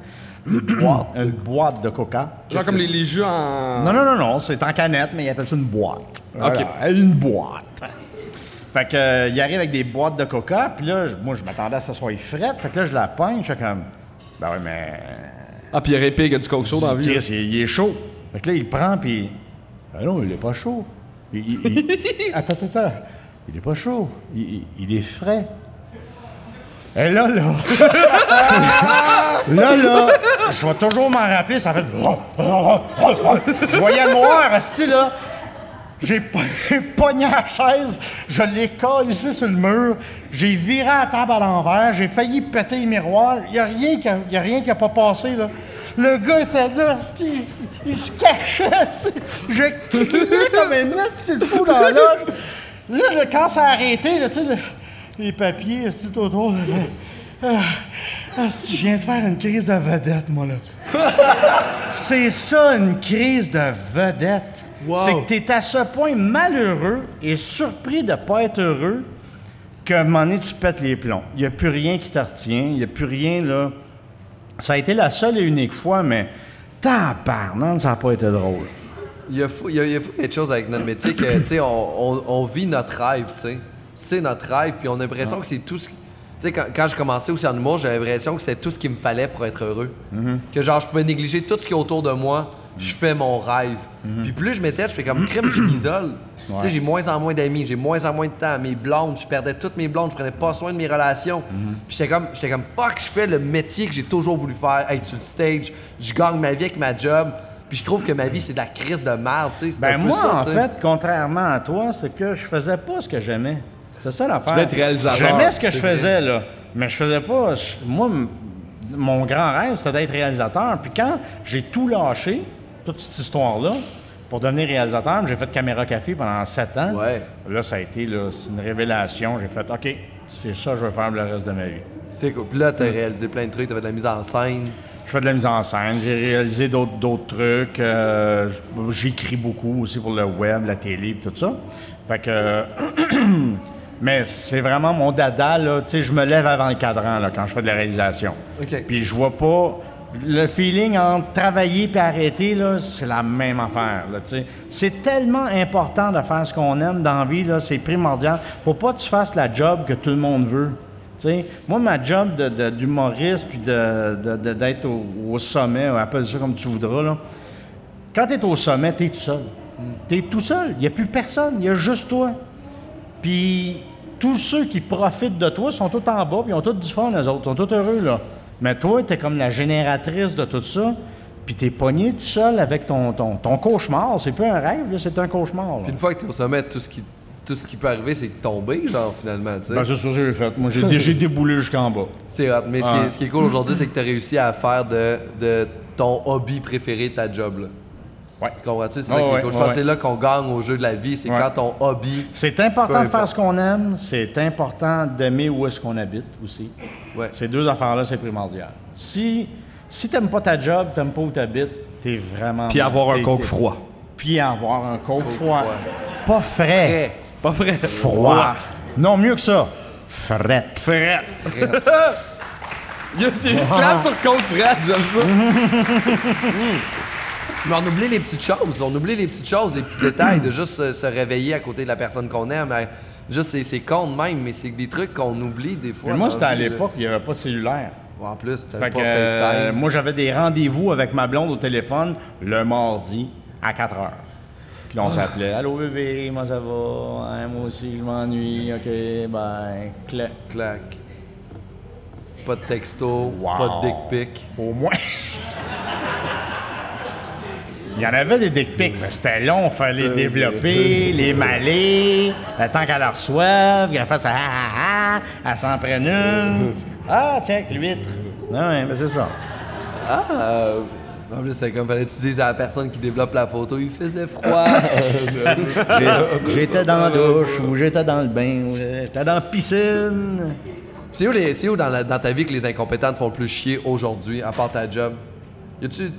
Une boîte, une boîte de coca. Genre comme les, les jeux en. Non, non, non, non, c'est en canette, mais il appelle ça une boîte. Voilà, OK. Une boîte. Fait que, euh, il arrive avec des boîtes de coca, puis là, moi, je m'attendais à ce que ça soit frette. Fait que là, je la pogne, je fais comme, ben oui, mais. Ah, puis il y aurait pire que du coke chaud dans la vie. Chris, il, il est chaud. Fait que là, il le prend, puis. Ben non, il est pas chaud. Il, il- il- attends, attends, attends. Il est pas chaud. Il, il- il est frais. Et là, là. là, là. Je vais toujours m'en rappeler, ça fait. Je voyais noir, style là. J'ai po- pogné la chaise, je l'ai collé sur le mur, j'ai viré la table à l'envers, j'ai failli péter le miroir. Il n'y a rien qui a, rien qui pas passé, là. Le gars était là, il, se cachait. J'ai crié comme un c'est le fou dans la loge. Là, quand ça a arrêté, là, les papiers, tout autour. ah, si, je viens de faire une crise de vedette, moi, là. C'est ça, une crise de vedette. Wow. C'est que tu es à ce point malheureux et surpris de ne pas être heureux qu'à un moment donné, tu pètes les plombs. Il n'y a plus rien qui te retient. Il n'y a plus rien, là. Ça a été la seule et unique fois, mais tabarnak, ça n'a pas été drôle. Il y a fou, il y a, il y a fou quelque chose avec notre métier que, tu sais, on, on- on vit notre rêve, tu sais. C'est notre rêve, puis on a l'impression que c'est tout ce... Tu sais, quand, quand je commençais aussi en humour, j'avais l'impression que c'est tout ce qu'il me fallait pour être heureux. Que genre, je pouvais négliger tout ce qui est autour de moi, je fais mon rêve. Puis plus je m'étais, je fais comme crime, je m'isole. Tu sais, j'ai moins en moins d'amis, j'ai moins en moins de temps. Mes blondes, je perdais toutes mes blondes, je prenais pas soin de mes relations. Puis j'étais comme, j'étais comme, fuck, je fais le métier que j'ai toujours voulu faire, être sur le stage, je gagne ma vie avec ma job. Puis je trouve que ma vie, c'est de la crise de merde, tu sais. Ben un peu moi, ça, en tu fait, contrairement à toi, c'est que je faisais pas ce que j'aimais. C'est ça l'affaire. voulais être réalisateur, J'aimais ce que je vrai. faisais, là. Mais je faisais pas... je- moi, m- mon grand rêve, c'était d'être réalisateur. Puis quand j'ai tout lâché, toute cette histoire-là, pour devenir réalisateur, j'ai fait Caméra Café pendant sept ans. Ouais. Là, ça a été là, une révélation. J'ai fait, OK, c'est ça que je veux faire le reste de ma vie. C'est cool. Puis là, t'as réalisé plein de trucs, t'as fait de la mise en scène. Je fais de la mise en scène, j'ai réalisé d'autres, trucs. euh, j'écris beaucoup aussi pour le web, la télé, tout ça. Fait que. Mais c'est vraiment mon dada, là. Tu sais, je me lève avant le cadran, là, quand je fais de la réalisation. Puis je vois pas. Le feeling entre travailler et arrêter, c'est la même affaire. C'est tellement important de faire ce qu'on aime dans la vie, c'est primordial. Faut pas que tu fasses la job que tout le monde veut. Moi, ma job d'humoriste puis d'être au, au sommet, on appelle ça comme tu voudras, là. quand tu es au sommet, tu es tout seul. Tu es tout seul. Il n'y a plus personne. Il y a juste toi. Puis tous ceux qui profitent de toi sont tous en bas, puis ils ont tous du fun, eux autres. Ils sont tous heureux, là. Mais toi, tu es comme la génératrice de tout ça, puis tu es pogné tout seul avec ton, ton, ton cauchemar. C'est plus un rêve, c'est un cauchemar. Puis une fois que t'es au sommet, tout ce qui, tout ce qui peut arriver, c'est de tomber, genre, finalement, tu sais. Ben, c'est ça que j'ai fait. Moi, j'ai j'ai déboulé jusqu'en bas. C'est hot. Mais ce, qui Ouais. est, ce qui est cool aujourd'hui, c'est que t'as réussi à faire de, de ton hobby préféré ta job, là. Ouais. Tu comprends-tu? C'est ça Ouais, qui est ouais, cool. Je ouais, pense que c'est là qu'on gagne au jeu de la vie. C'est Ouais. quand ton hobby... C'est important de faire ce qu'on aime. C'est important d'aimer où est-ce qu'on habite aussi. Ouais. Ces deux affaires-là, c'est primordial. Si, si t'aimes pas ta job, t'aimes pas où t'habites, t'es vraiment... Puis avoir un coke froid. Puis avoir un coke froid. froid. Pas frais. Pas vrai. Froid. Non, mieux que ça. Fret. Frette. Il y a des claps sur compte frette, j'aime ça. Mais on oublie les petites choses. On oublie les petites choses, les petits détails de juste se, se réveiller à côté de la personne qu'on aime. Mais Juste, c'est- con de même, mais c'est des trucs qu'on oublie des fois. Moi, c'était à l'époque, il n'y avait pas de cellulaire. En plus, t'avais pas que, euh, moi, j'avais des rendez-vous avec ma blonde au téléphone le mardi à 4 heures. Puis là, on s'appelait Allô bébé, moi ça va? Hein, moi aussi, je m'ennuie. OK, bye. Clac. Clac. Pas de texto, Wow. pas de dick pic. Au moins. Il y en avait des dick pics, mais c'était long. Il fallait les développer, les maler, le temps qu'elle la reçoive, qu'elle fasse ah ah ah, elle s'en prenne une. Ah, tiens, l'huître. Non, mais c'est ça. Ah! euh, En plus, c'est comme fallait tu dises à la personne qui développe la photo, il faisait froid. J'étais dans la douche, ou j'étais dans le bain, ou j'étais dans la piscine. c'est où, les- c'est où dans, la- dans ta vie que les incompétents te font le plus chier aujourd'hui, à part ta job? Y a-tu.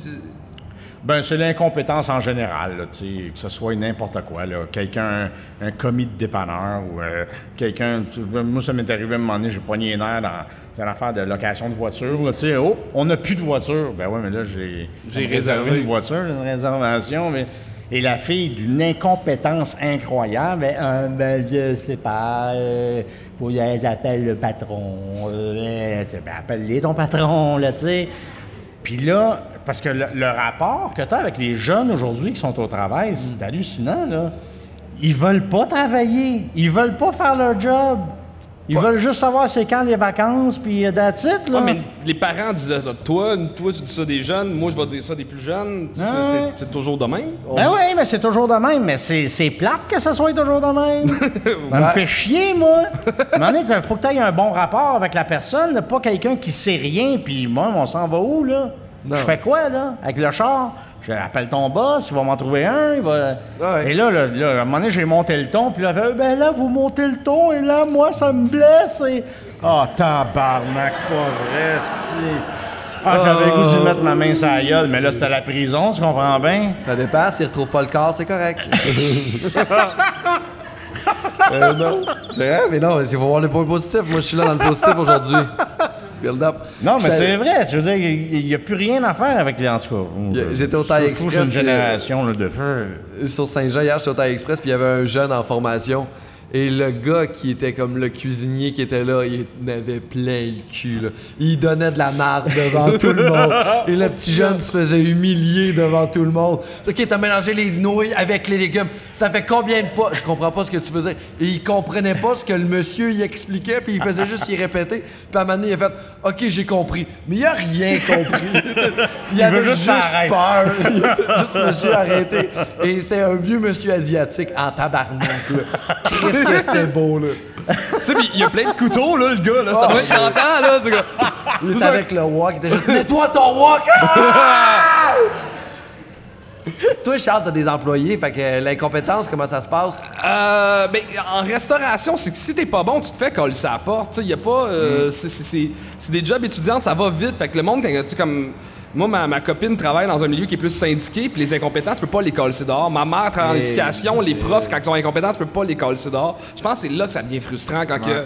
Ben, c'est l'incompétence en général, là, tu sais, que ce soit n'importe quoi. là. Quelqu'un, un commis de dépanneur ou euh, quelqu'un. Moi, ça m'est arrivé à un moment donné, j'ai pogné les nerfs dans, dans l'affaire de location de voiture. là, Tu sais, oh, on n'a plus de voiture. Ben ouais, mais là, j'ai réservé réservé. une voiture, une réservation. Mais, et la fille, d'une incompétence incroyable, ben, euh, ben je sais pas, euh, faut j'appelle le patron. Euh, appelle-les ton patron, là, tu sais. Puis là, parce que le, le rapport que tu as avec les jeunes aujourd'hui qui sont au travail, c'est hallucinant, là. Ils veulent pas travailler. Ils veulent pas faire leur job. Ils veulent juste savoir c'est quand les vacances, puis euh, that's it, là. Ouais, mais les parents disaient ça. Toi, toi, tu dis ça des jeunes, moi, je vais dire ça des plus jeunes. Ah c'est- toujours de même. Ben oui, mais c'est toujours de même. Mais c'est, plate que ça soit toujours de même. Ça me fait chier, moi. Il faut que tu aies un bon rapport avec la personne, là, pas quelqu'un qui sait rien, puis moi, on s'en va où, là? Non. Je fais quoi, là? Avec le char? J'appelle ton boss, il va m'en trouver un, il va... Ouais. Et là, là, là, à un moment donné, j'ai monté le ton, puis là, il fait, ben là, vous montez le ton, et là, moi, ça me blesse, et... Ah, tabarnak, c'est pas vrai, c'est... Ah, j'avais le goût d'y mettre ma main sur la gueule, mais là, c'était la prison, tu comprends bien? Ça dépend, s'ils retrouvent pas le corps, c'est correct. Euh, non. C'est vrai, mais non, il faut voir le point positif. Moi, je suis là dans le positif aujourd'hui. Non, mais c'est vrai. Je veux dire, il n'y a plus rien à faire avec les. En tout cas. J'étais au Taille Express, une génération là, de. sur Saint-Jean hier, j'étais au Taille Express, puis il y avait un jeune en formation. Et le gars qui était comme le cuisinier qui était là, il avait plein le cul. Là. Il donnait de la marde devant tout le monde. Et le petit jeune se faisait humilier devant tout le monde. Ok, t'as mélangé les nouilles avec les légumes. Ça fait combien de fois? Je comprends pas ce que tu faisais. Et il comprenait pas ce que le monsieur y expliquait, puis il faisait juste y répéter. Puis à un moment donné, il a fait Ok, j'ai compris. Mais il a rien compris. il, veut avait juste juste peur. Il était juste monsieur arrêté. Et c'est un vieux monsieur asiatique en tabarnak, là. Qu'est-ce que c'était beau, là. tu sais, puis il y a plein de couteaux, là, le gars, là. Ça doit être tentant, là. c'est comme- Il était avec le wok, il était juste Nettoie ton wok! Ah! Toi, Charles, t'as des employés, fait que l'incompétence, comment ça se passe? Euh, ben, en restauration, c'est que si t'es pas bon, tu te fais coller sa porte. Tu sais, y a pas. euh, c'est- c'est- des jobs étudiants, ça va vite. Fait que le monde, tu sais, comme. Moi, ma, ma copine travaille dans un milieu qui est plus syndiqué, puis les incompétents, tu peux pas les coller dehors. Ma mère travaille en éducation, les profs, quand ils sont incompétents, tu peux pas les coller dehors. Je pense que c'est là que ça devient frustrant quand que.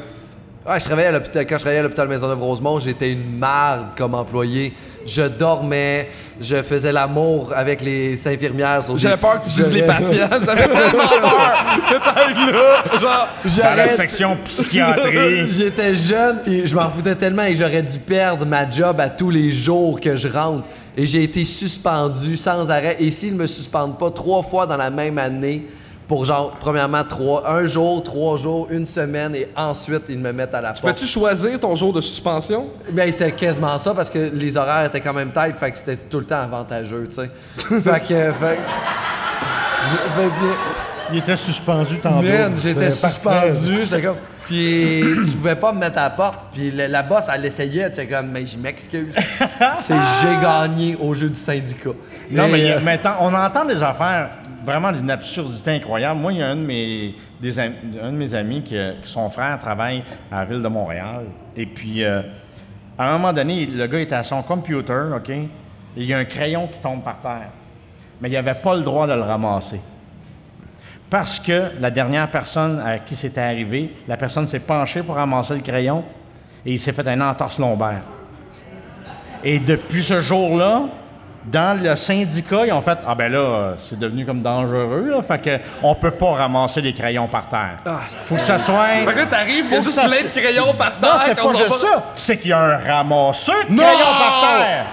Ouais, je travaillais à l'hôpital. Quand je travaillais à l'hôpital Maisonneuve-Rosemont, j'étais une marde comme employé. Je dormais, je faisais l'amour avec les infirmières. sur des- J'avais peur que tu Je- dises les patients. J'avais tellement peur que t'ailles là. Genre, Dans la section psychiatrie. J'étais jeune, puis je m'en foutais tellement et j'aurais dû perdre ma job à tous les jours que je rentre. Et j'ai été suspendu sans arrêt. Et s'ils me suspendent pas trois fois dans la même année, pour genre, premièrement, trois, un jour, trois jours, une semaine, et ensuite, ils me mettent à la porte. peux-tu choisir ton jour de suspension? Ben, c'était quasiment ça parce que les horaires étaient quand même tight, fait que c'était tout le temps avantageux, tu sais. fait que. Fait, fait- Il était suspendu tantôt. Man, j'étais suspendu, j'étais comme. Puis tu pouvais pas me mettre à la porte, puis le- la boss, elle essayait, elle était comme, mais je m'excuse. C'est j'ai gagné au jeu du syndicat. Non, mais maintenant, on entend des affaires vraiment d'une absurdité incroyable. Moi, il y a un de mes, des un de mes amis qui, qui son frère travaille à la ville de Montréal. Et puis, euh, à un moment donné, le gars était à son computer, OK? Et il y a un crayon qui tombe par terre. Mais il n'avait pas le droit de le ramasser. Parce que la dernière personne à qui c'était arrivé, la personne s'est penchée pour ramasser le crayon et il s'est fait un entorse lombaire. Et depuis ce jour-là, dans le syndicat, ils ont fait Ah ben là, c'est devenu comme dangereux, là, fait que on peut pas ramasser les crayons par terre. faut que ça soit. Fait que là, t'arrives, il y a Faut juste ça plein de crayons par Non, terre. c'est pas juste ça. C'est qu'il y a un ramasseur de Non! crayons par terre.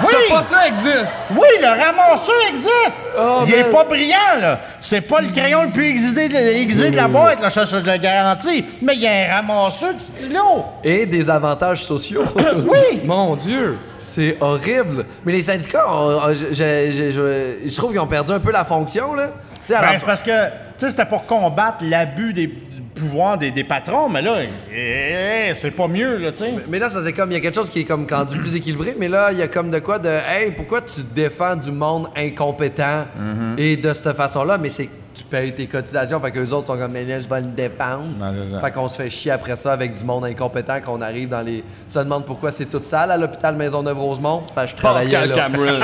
Oui! Ce poste-là existe. Oui, le ramasseur existe! Oh, il est man. pas brillant, là. C'est pas le crayon le plus aiguisé de, de la boîte, là, je je le garantis. Mais il y a un ramasseur de stylo. Et des avantages sociaux. Oui! Mon Dieu. C'est horrible. Mais les syndicats, je, je- je- je trouve qu'ils ont perdu un peu la fonction, là. Ben, c'est parce que, tu sais, c'était pour combattre l'abus des pouvoir des, des patrons, mais là, eh, c'est pas mieux, là, tu sais. Mais là, ça c'est comme, il y a quelque chose qui est comme rendu plus équilibré, mais là, il y a comme de quoi de, hey, pourquoi tu défends du monde incompétent et de cette façon-là, mais c'est que tu payes tes cotisations, fait que les autres sont comme, mais là, je vais le défendre. C'est ça. fait qu'on se fait chier après ça avec du monde incompétent, qu'on arrive dans les. Tu te demandes pourquoi c'est toute sale à l'hôpital Maisonneuve-Rosemont? Parce que je travaillais Pascal là. Cameron.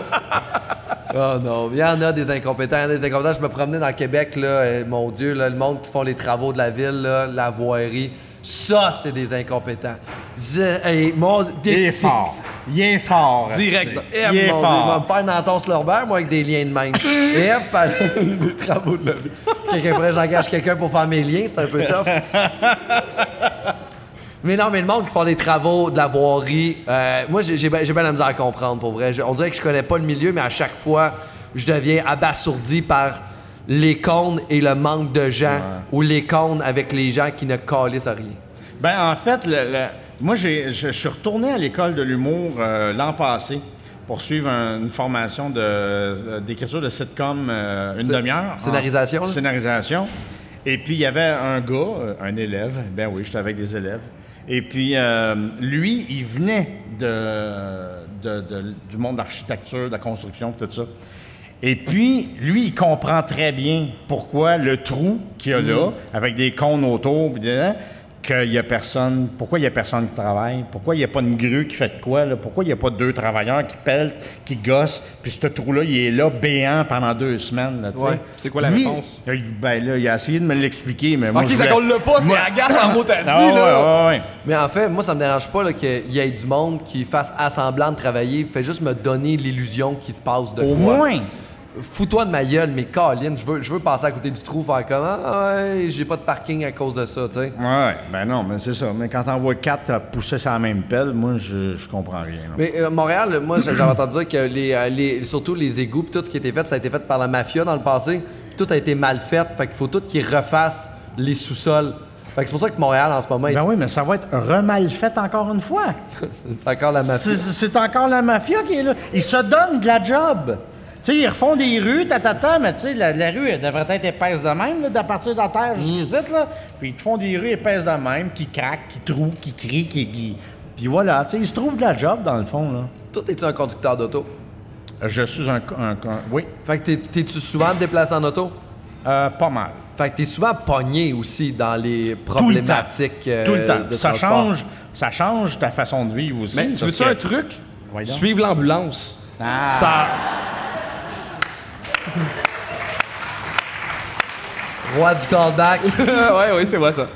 Oh non, il y en a des incompétents, il y en a des incompétents. Je me promenais dans Québec, là, mon Dieu, là, le monde qui font les travaux de la ville, là, la voirie. Ça, c'est des incompétents. Je- hey, mon, Il est fort. Il est fort. Direct. esti. Eh, Il est mon Dieu, il va fort. me faire Nanton Slorber, moi, avec des liens de même. Et les travaux de la ville. Quelqu'un j'engage quelqu'un pour faire mes liens, c'est un peu tough. Mais non, mais le monde qui font les travaux de la voirie, euh, moi, j'ai ben ben la misère à comprendre, pour vrai. Je- on dirait que je connais pas le milieu, mais à chaque fois, je deviens abasourdi par les cônes et le manque de gens, ou les cônes avec les gens qui ne calissent à rien. Ben, en fait, le- le- moi, j'ai- je je suis retourné à l'école de l'humour euh, l'an passé pour suivre un- une formation de- d'écriture de, sitcom euh, une demi-heure. scénarisation, En-? Scénarisation. Et puis, il y avait un gars, un élève, ben oui, j'étais avec des élèves. Et puis, euh, lui, il venait de, de- de- du monde d'architecture, de la construction, tout ça. Et puis, lui, il comprend très bien pourquoi le trou qu'il y a là, avec des cônes autour, qu'il n'y a personne. Pourquoi il n'y a personne qui travaille? Pourquoi il n'y a pas une grue qui fait de quoi? Là? Pourquoi il n'y a pas deux travailleurs qui pellent, qui gossent, puis ce trou-là, il est là, béant pendant deux semaines. Là? Ouais. C'est quoi la Lui, réponse? il- Ben là, il a essayé de me l'expliquer, mais moi, Ok, je ça voulais- le pas, c'est agace en mot t'as dit, Ah, ouais, là. ouais, ouais. Mais en fait, moi, ça me dérange pas qu'il y ait du monde qui fasse assemblant de travailler. Fait juste me donner l'illusion qu'il se passe de Au quoi. moins. Fous-toi de ma gueule, mais Colin, je veux, je veux passer à côté du trou, faire comme Ah, ouais, j'ai pas de parking à cause de ça, tu sais. Ouais, ben non, mais c'est ça. Mais quand on voit quatre pousser sur la même pelle, moi, je, je comprends rien. là. Mais euh, Montréal, moi, j'ai j'ai entendu dire que les, euh, les- surtout les égouts, pis tout ce qui a été fait, ça a été fait par la mafia dans le passé. Puis tout a été mal fait. Fait qu'il faut tout qu'ils refassent les sous-sols. Fait que c'est pour ça que Montréal, en ce moment, Ben oui, mais ça va être remal fait encore une fois. c'est encore la mafia. C'est c'est encore la mafia qui est là. Ils se donnent de la job. Tu sais, ils refont des rues, tatata, mais tu sais, la, la rue, elle devrait être épaisse de même, là, d'à partir de la terre jusqu'ici, là. Puis ils te font des rues épaisses de même, qui craquent, qui trouent, qui crient, qui... qui- Puis voilà, tu sais, ils se trouvent de la job, dans le fond, là. Toi, es-tu un conducteur d'auto? Je suis un... un- un- oui, Fait que t'es- t'es-tu souvent déplacé en auto? Euh, pas mal. Fait que t'es souvent pogné aussi dans les Tout le temps. problématiques euh, Tout le temps. de Ça transport. change, ça change ta façon de vivre aussi. Mais tu veux-tu que- un truc? Voyons. Suivre l'ambulance. Ah. Ça. Roi du callback. ouais, ouais, c'est vrai ça.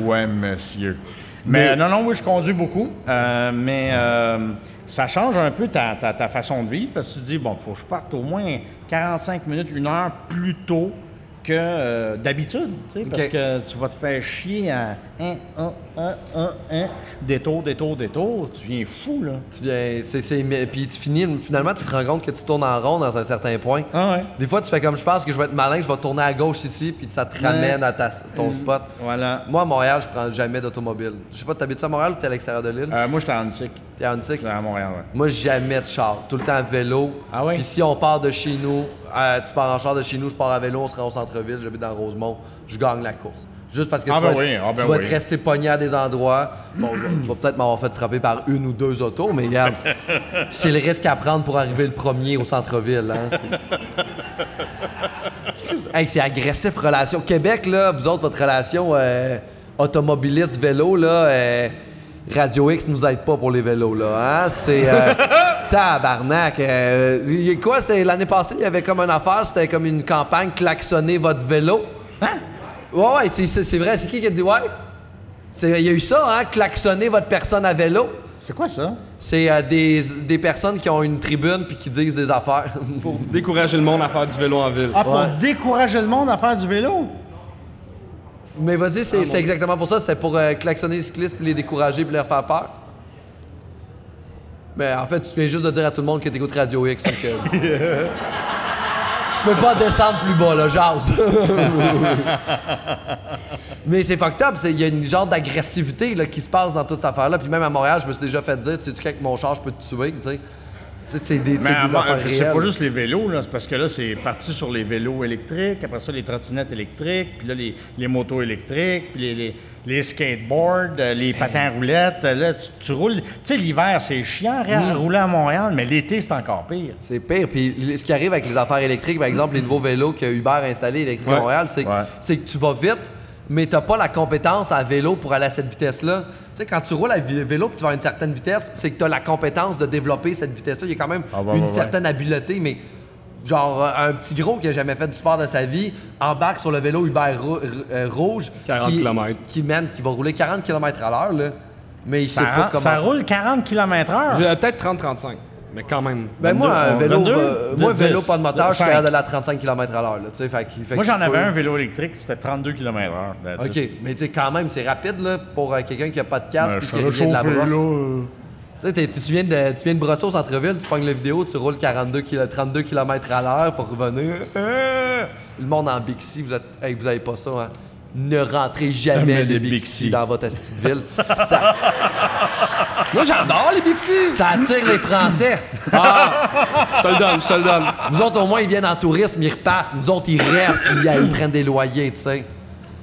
Ouais, monsieur. Mais, non, non, oui, je conduis beaucoup. euh, mais euh, ça change un peu ta, ta- ta façon de vivre parce que tu te dis, bon, faut que je parte au moins 45 minutes, une heure plus tôt que euh, d'habitude. tu sais, Parce que tu vas te faire chier à un, un, un, un, un, détour, détour, détour. Tu viens fou, là. Tu viens, c'est, puis tu finis, finalement, tu te rends compte que tu tournes en rond dans un certain point. Ah ouais. Des fois, tu fais comme je pense que je vais être malin, je vais tourner à gauche ici, puis ça te ramène à ta- ton spot. Voilà. Moi, à Montréal, je prends jamais d'automobile. Je sais pas, t'habites à Montréal ou t'es à l'extérieur de l'île? Euh, moi, j'étais en Antique. T'es à à Montréal, ouais. Moi, jamais de char. Tout le temps à vélo. Ah ouais? Puis si on part de chez nous, euh, tu pars en char de chez nous, je pars à vélo, on se rend au centre-ville, j'habite dans Rosemont, je gagne la course. Juste parce que Ah tu ben vas, oui, être- ah ben tu vas oui. te rester pogné à des endroits. Bon, tu vas peut-être m'avoir fait frapper par une ou deux autos, mais regarde, c'est le risque à prendre pour arriver le premier au centre-ville. Hein? C'est... Hey, c'est agressif, relation. Québec, là, vous autres, votre relation euh, automobiliste-vélo, là, euh, Radio X nous aide pas pour les vélos, là. Hein? C'est. euh, tabarnak. euh, y a quoi, c'est l'année passée, il y avait comme une affaire, c'était comme une campagne klaxonner votre vélo. Hein? Ouais, ouais, c'est, c'est- c'est vrai. C'est qui qui a dit ouais? C'est- Il y a eu ça, hein? Klaxonner votre personne à vélo. C'est quoi ça? C'est euh, des, des personnes qui ont une tribune puis qui disent des affaires. Pour décourager le monde à faire du vélo en ville. Ah, pour Ouais. décourager le monde à faire du vélo? Mais vas-y, c'est, c'est exactement pour ça. C'était pour euh, klaxonner les cyclistes puis les décourager puis leur faire peur. Mais en fait, tu viens juste de dire à tout le monde que t'écoutes Radio X. donc, euh, tu peux pas descendre plus bas, là, jase. Mais c'est fucked up. Il y a une genre d'agressivité là, qui se passe dans toute cette affaire-là. Puis même à Montréal, je me suis déjà fait dire, tu sais, qu'avec mon char, je peux te tuer, tu sais. C'est des, c'est Mais des avant, affaires c'est pas juste les vélos, là, parce que là, c'est parti sur les vélos électriques, après ça, les trottinettes électriques, puis là, les, les motos électriques, puis les, les, les skateboards, euh, les patins à roulettes. Là, tu, tu roules. Tu sais, l'hiver, c'est chiant à Mm. rouler à Montréal, mais l'été, c'est encore pire. C'est pire. Puis ce qui arrive avec les affaires électriques, par exemple, les nouveaux vélos que Uber a installés électriques à. Montréal, c'est que, Ouais. c'est que tu vas vite, mais t'as pas la compétence à vélo pour aller à cette vitesse-là. Tu sais, quand tu roules à vélo puis tu vas à une certaine vitesse, c'est que tu as la compétence de développer cette vitesse-là. Il y a quand même Ah, une ouais. certaine habileté, mais genre euh, un petit gros qui a jamais fait du sport de sa vie embarque sur le vélo Uber rou- euh, rouge 40 qui, qui mène, qui va rouler 40 km à l'heure, là. Mais il Ça, sait pas comment. ça roule 40 km/h. Peut-être 30-35, mais quand même. Ben moi, 22, un vélo, 22, euh, moi, vélo 10, pas de moteur, je suis 5. capable d'aller à 35 km à l'heure. là, tu sais, fait Moi, j'en avais un vélo électrique, c'était 32 km/h. that's OK, it. mais tu sais, quand même, c'est rapide là, pour euh, quelqu'un qui a pas de casque Ben, et je qui vient de la brosse. là, euh. Tu tu viens, de, tu viens de brosser au centre-ville, tu pognes la vidéo, tu roules 42 kilo- 32 km à l'heure pour revenir. Euh, Le monde en Bixi, vous êtes, hey, vous avez pas ça, hein? Ne rentrez jamais les Bixi Bixi. dans votre petite ville. ça, Moi, j'adore les Bixi! ça attire les Français. Je te le donne, je te le donne. Vous autres, au moins, ils viennent en tourisme, ils repartent. Nous autres, ils restent, ils, ils prennent des loyers, tu sais.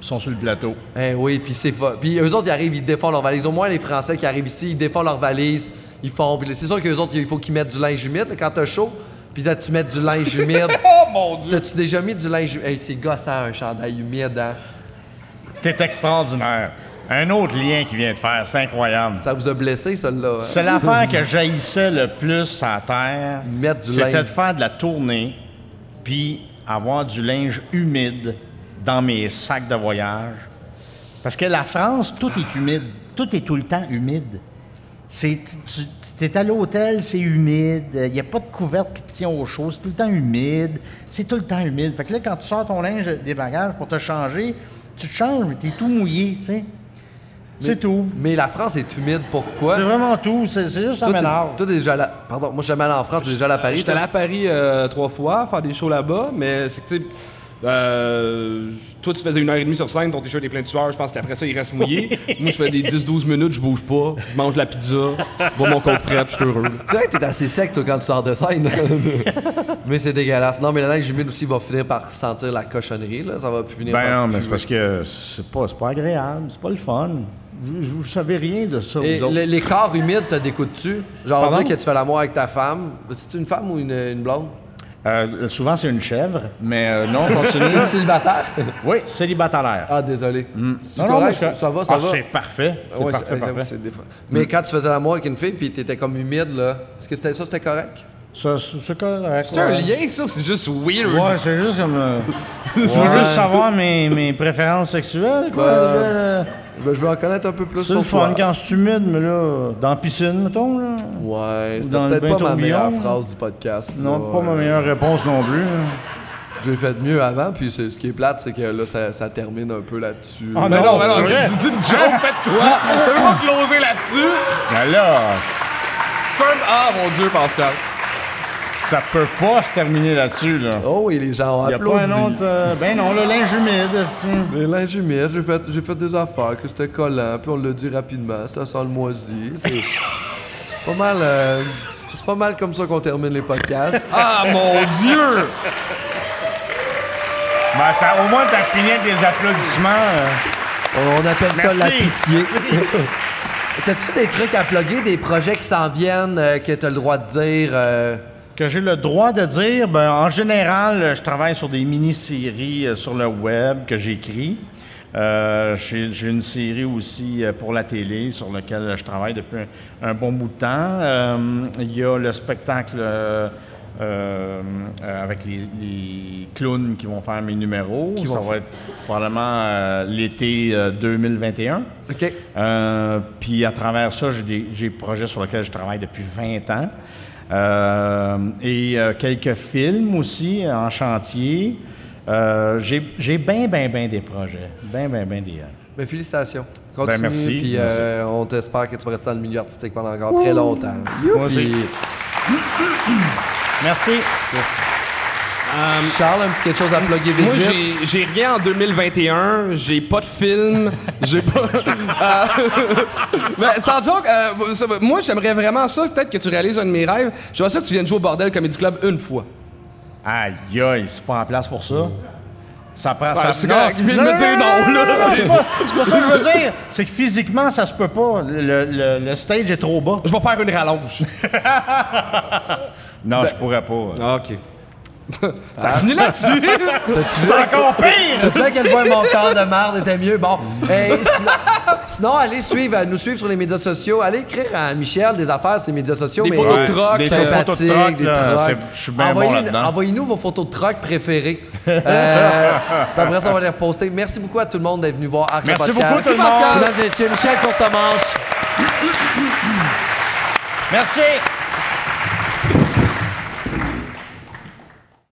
Ils sont sur le plateau. Eh oui, puis c'est fa- Puis eux autres, ils arrivent, ils défont leurs valises. Au moins, les Français qui arrivent ici, ils défont leurs valises, ils font. Puis c'est sûr qu'eux autres, il faut qu'ils mettent du linge humide là, quand t'as chaud. Puis là, tu mets du linge humide. Oh mon dieu! T'as-tu déjà mis du linge humide? Hey, c'est gossant, un chandail humide, hein? T'es extraordinaire. Un autre lien qui vient de faire, c'est incroyable. Ça vous a blessé, celle-là? hein? C'est l'affaire que j'haïssais le plus à terre. Mettre du C'était de faire de la tournée, puis avoir du linge humide dans mes sacs de voyage. Parce que la France, tout est humide. Tout est tout le temps humide. C'est, tu es à l'hôtel, c'est humide. Il n'y a pas de couverte qui te tient au chaud. C'est tout le temps humide. C'est tout le temps humide. Fait que là, quand tu sors ton linge des bagages pour te changer, tu te changes, mais tu es tout mouillé, tu sais. C'est tout. Mais la France est humide, pourquoi? C'est vraiment tout. C'est, juste ça m'énerve. toi, t'es déjà allé... Pardon, moi, je suis jamais allé en France, t'es déjà allé à Paris. J'étais allé à Paris euh, trois fois, faire des shows là-bas, mais c'est que, tu sais, euh, toi, tu faisais une heure et demie sur scène, ton t-shirt est plein de sueur, je pense qu'après ça, il reste mouillé. Moi, je fais des 10-12 minutes, je bouge pas, je mange de la pizza, je bois mon coke frais, je suis heureux. C'est vrai que t'es assez sec, toi, quand tu sors de scène. mais c'est dégueulasse. Non, mais le linge humide aussi va finir par sentir la cochonnerie, là. Ça va plus finir Ben par non, mais c'est parce que c'est pas, c'est pas agréable, c'est pas le fun. Vous, vous savez rien de ça, Et vous autres. les corps humides, t'as découtes-tu? Genre, on Pardon? dit que tu fais l'amour avec ta femme. C'est une femme ou une, une blonde? Euh, souvent, c'est une chèvre, mais euh, non, continue. Une célibataire? oui, célibataire. ah, désolé. C'est Non, non, que- ça va, ça Ah, va? C'est parfait. C'est Ouais, parfait, des Mais quand tu faisais l'amour avec une fille puis t'étais comme humide, là, est-ce que c'était ça, c'était correct? Ça, c'est correct. C'est un lien, ça, ou c'est juste weird? Ouais, c'est juste comme. euh, Je veux juste savoir mes, mes préférences sexuelles, quoi. Ben, Euh, Ben, je veux en connaître un peu plus c'est sur le toi. quand c'est humide, mais là, dans la piscine, mettons, là. Ouais, c'était peut-être pas ma meilleure phrase du podcast. Non, là. pas ma meilleure réponse non plus. J'ai fait mieux avant, puis c'est- ce qui est plate, c'est que là, ça, ça termine un peu là-dessus. Ah, Mais non, mais non, c'est vrai. dis une joke, faites quoi? Tu veux pas closer là-dessus? Ben là, Tu fais un... Ah, mon Dieu, Pascal. Ça peut pas se terminer là-dessus, là. Oh, et les gens ont Y a pas applaudi. un autre. euh, ben non, le linge humide. Les linges humides, j'ai fait, j'ai fait des affaires, que c'était collant, puis on l'a dit rapidement, ça sent le moisi. C'est c'est pas mal... euh, c'est pas mal comme ça qu'on termine les podcasts. Ah, mon Dieu! Ben, ça, au moins, t'as fini avec des applaudissements. euh. On appelle ça la pitié. T'as-tu des trucs à plugger, des projets qui s'en viennent, euh, que t'as le droit de dire? euh, Que j'ai le droit de dire, ben, en général, je travaille sur des mini-séries euh, sur le web que j'écris. Euh, j'ai une série aussi euh, pour la télé sur laquelle je travaille depuis un, un bon bout de temps. Euh, Il y a le spectacle euh, avec les, les clowns qui vont faire mes numéros. Qui Ça va être probablement l'été euh, 2021. OK. Euh, puis à travers ça, j'ai des, j'ai des projets sur lesquels je travaille depuis 20 ans. Euh, et euh, quelques films aussi en chantier. Euh, j'ai bien, bien, bien des projets. Bien, bien, bien des. euh, Ben, félicitations. Continue, Ben, merci, puis merci. euh, on t'espère que tu vas rester dans le milieu artistique pendant encore très longtemps. Moi aussi. Puis, Merci. Charles, un petit quelque chose à plugger vite Moi, j'ai- j'ai rien en 2021. J'ai pas de film. J'ai pas. Euh, Mais sans joke, euh, ça moi, j'aimerais vraiment ça. Peut-être que tu réalises un de mes rêves. J'aimerais ça que tu viennes jouer au Bordel Comedy Club une fois. Aïe, aïe, c'est pas en place pour ça. Ça prend. Ben, ça, c'est correct, il vient de me dire non, là. C'est pas, c'est pas ça que je veux dire. C'est que physiquement, ça se peut pas. Le, le- le stage est trop bas. Je vais faire une rallonge. Non, je pourrais pas. Ah, OK. Ça finit là-dessus. C'est encore pire! T'as vu à quel point mon corps de marde était mieux? Bon, hey, sinon, sinon, allez suivre, euh, nous suivre sur les médias sociaux. Allez écrire à Michel des affaires sur les médias sociaux. Des mais, photos de euh, troc, des photos de troc, des là, trocs. c'est- je suis bien bon Envoyez- là-dedans. Envoyez-nous vos photos de troc préférées. Euh, puis après ça, on va les reposter. Merci beaucoup à tout le monde d'être venu voir Arc Merci Podcast. beaucoup, tout le Mesdames monde. et messieurs, Michel Courtemanche. Merci.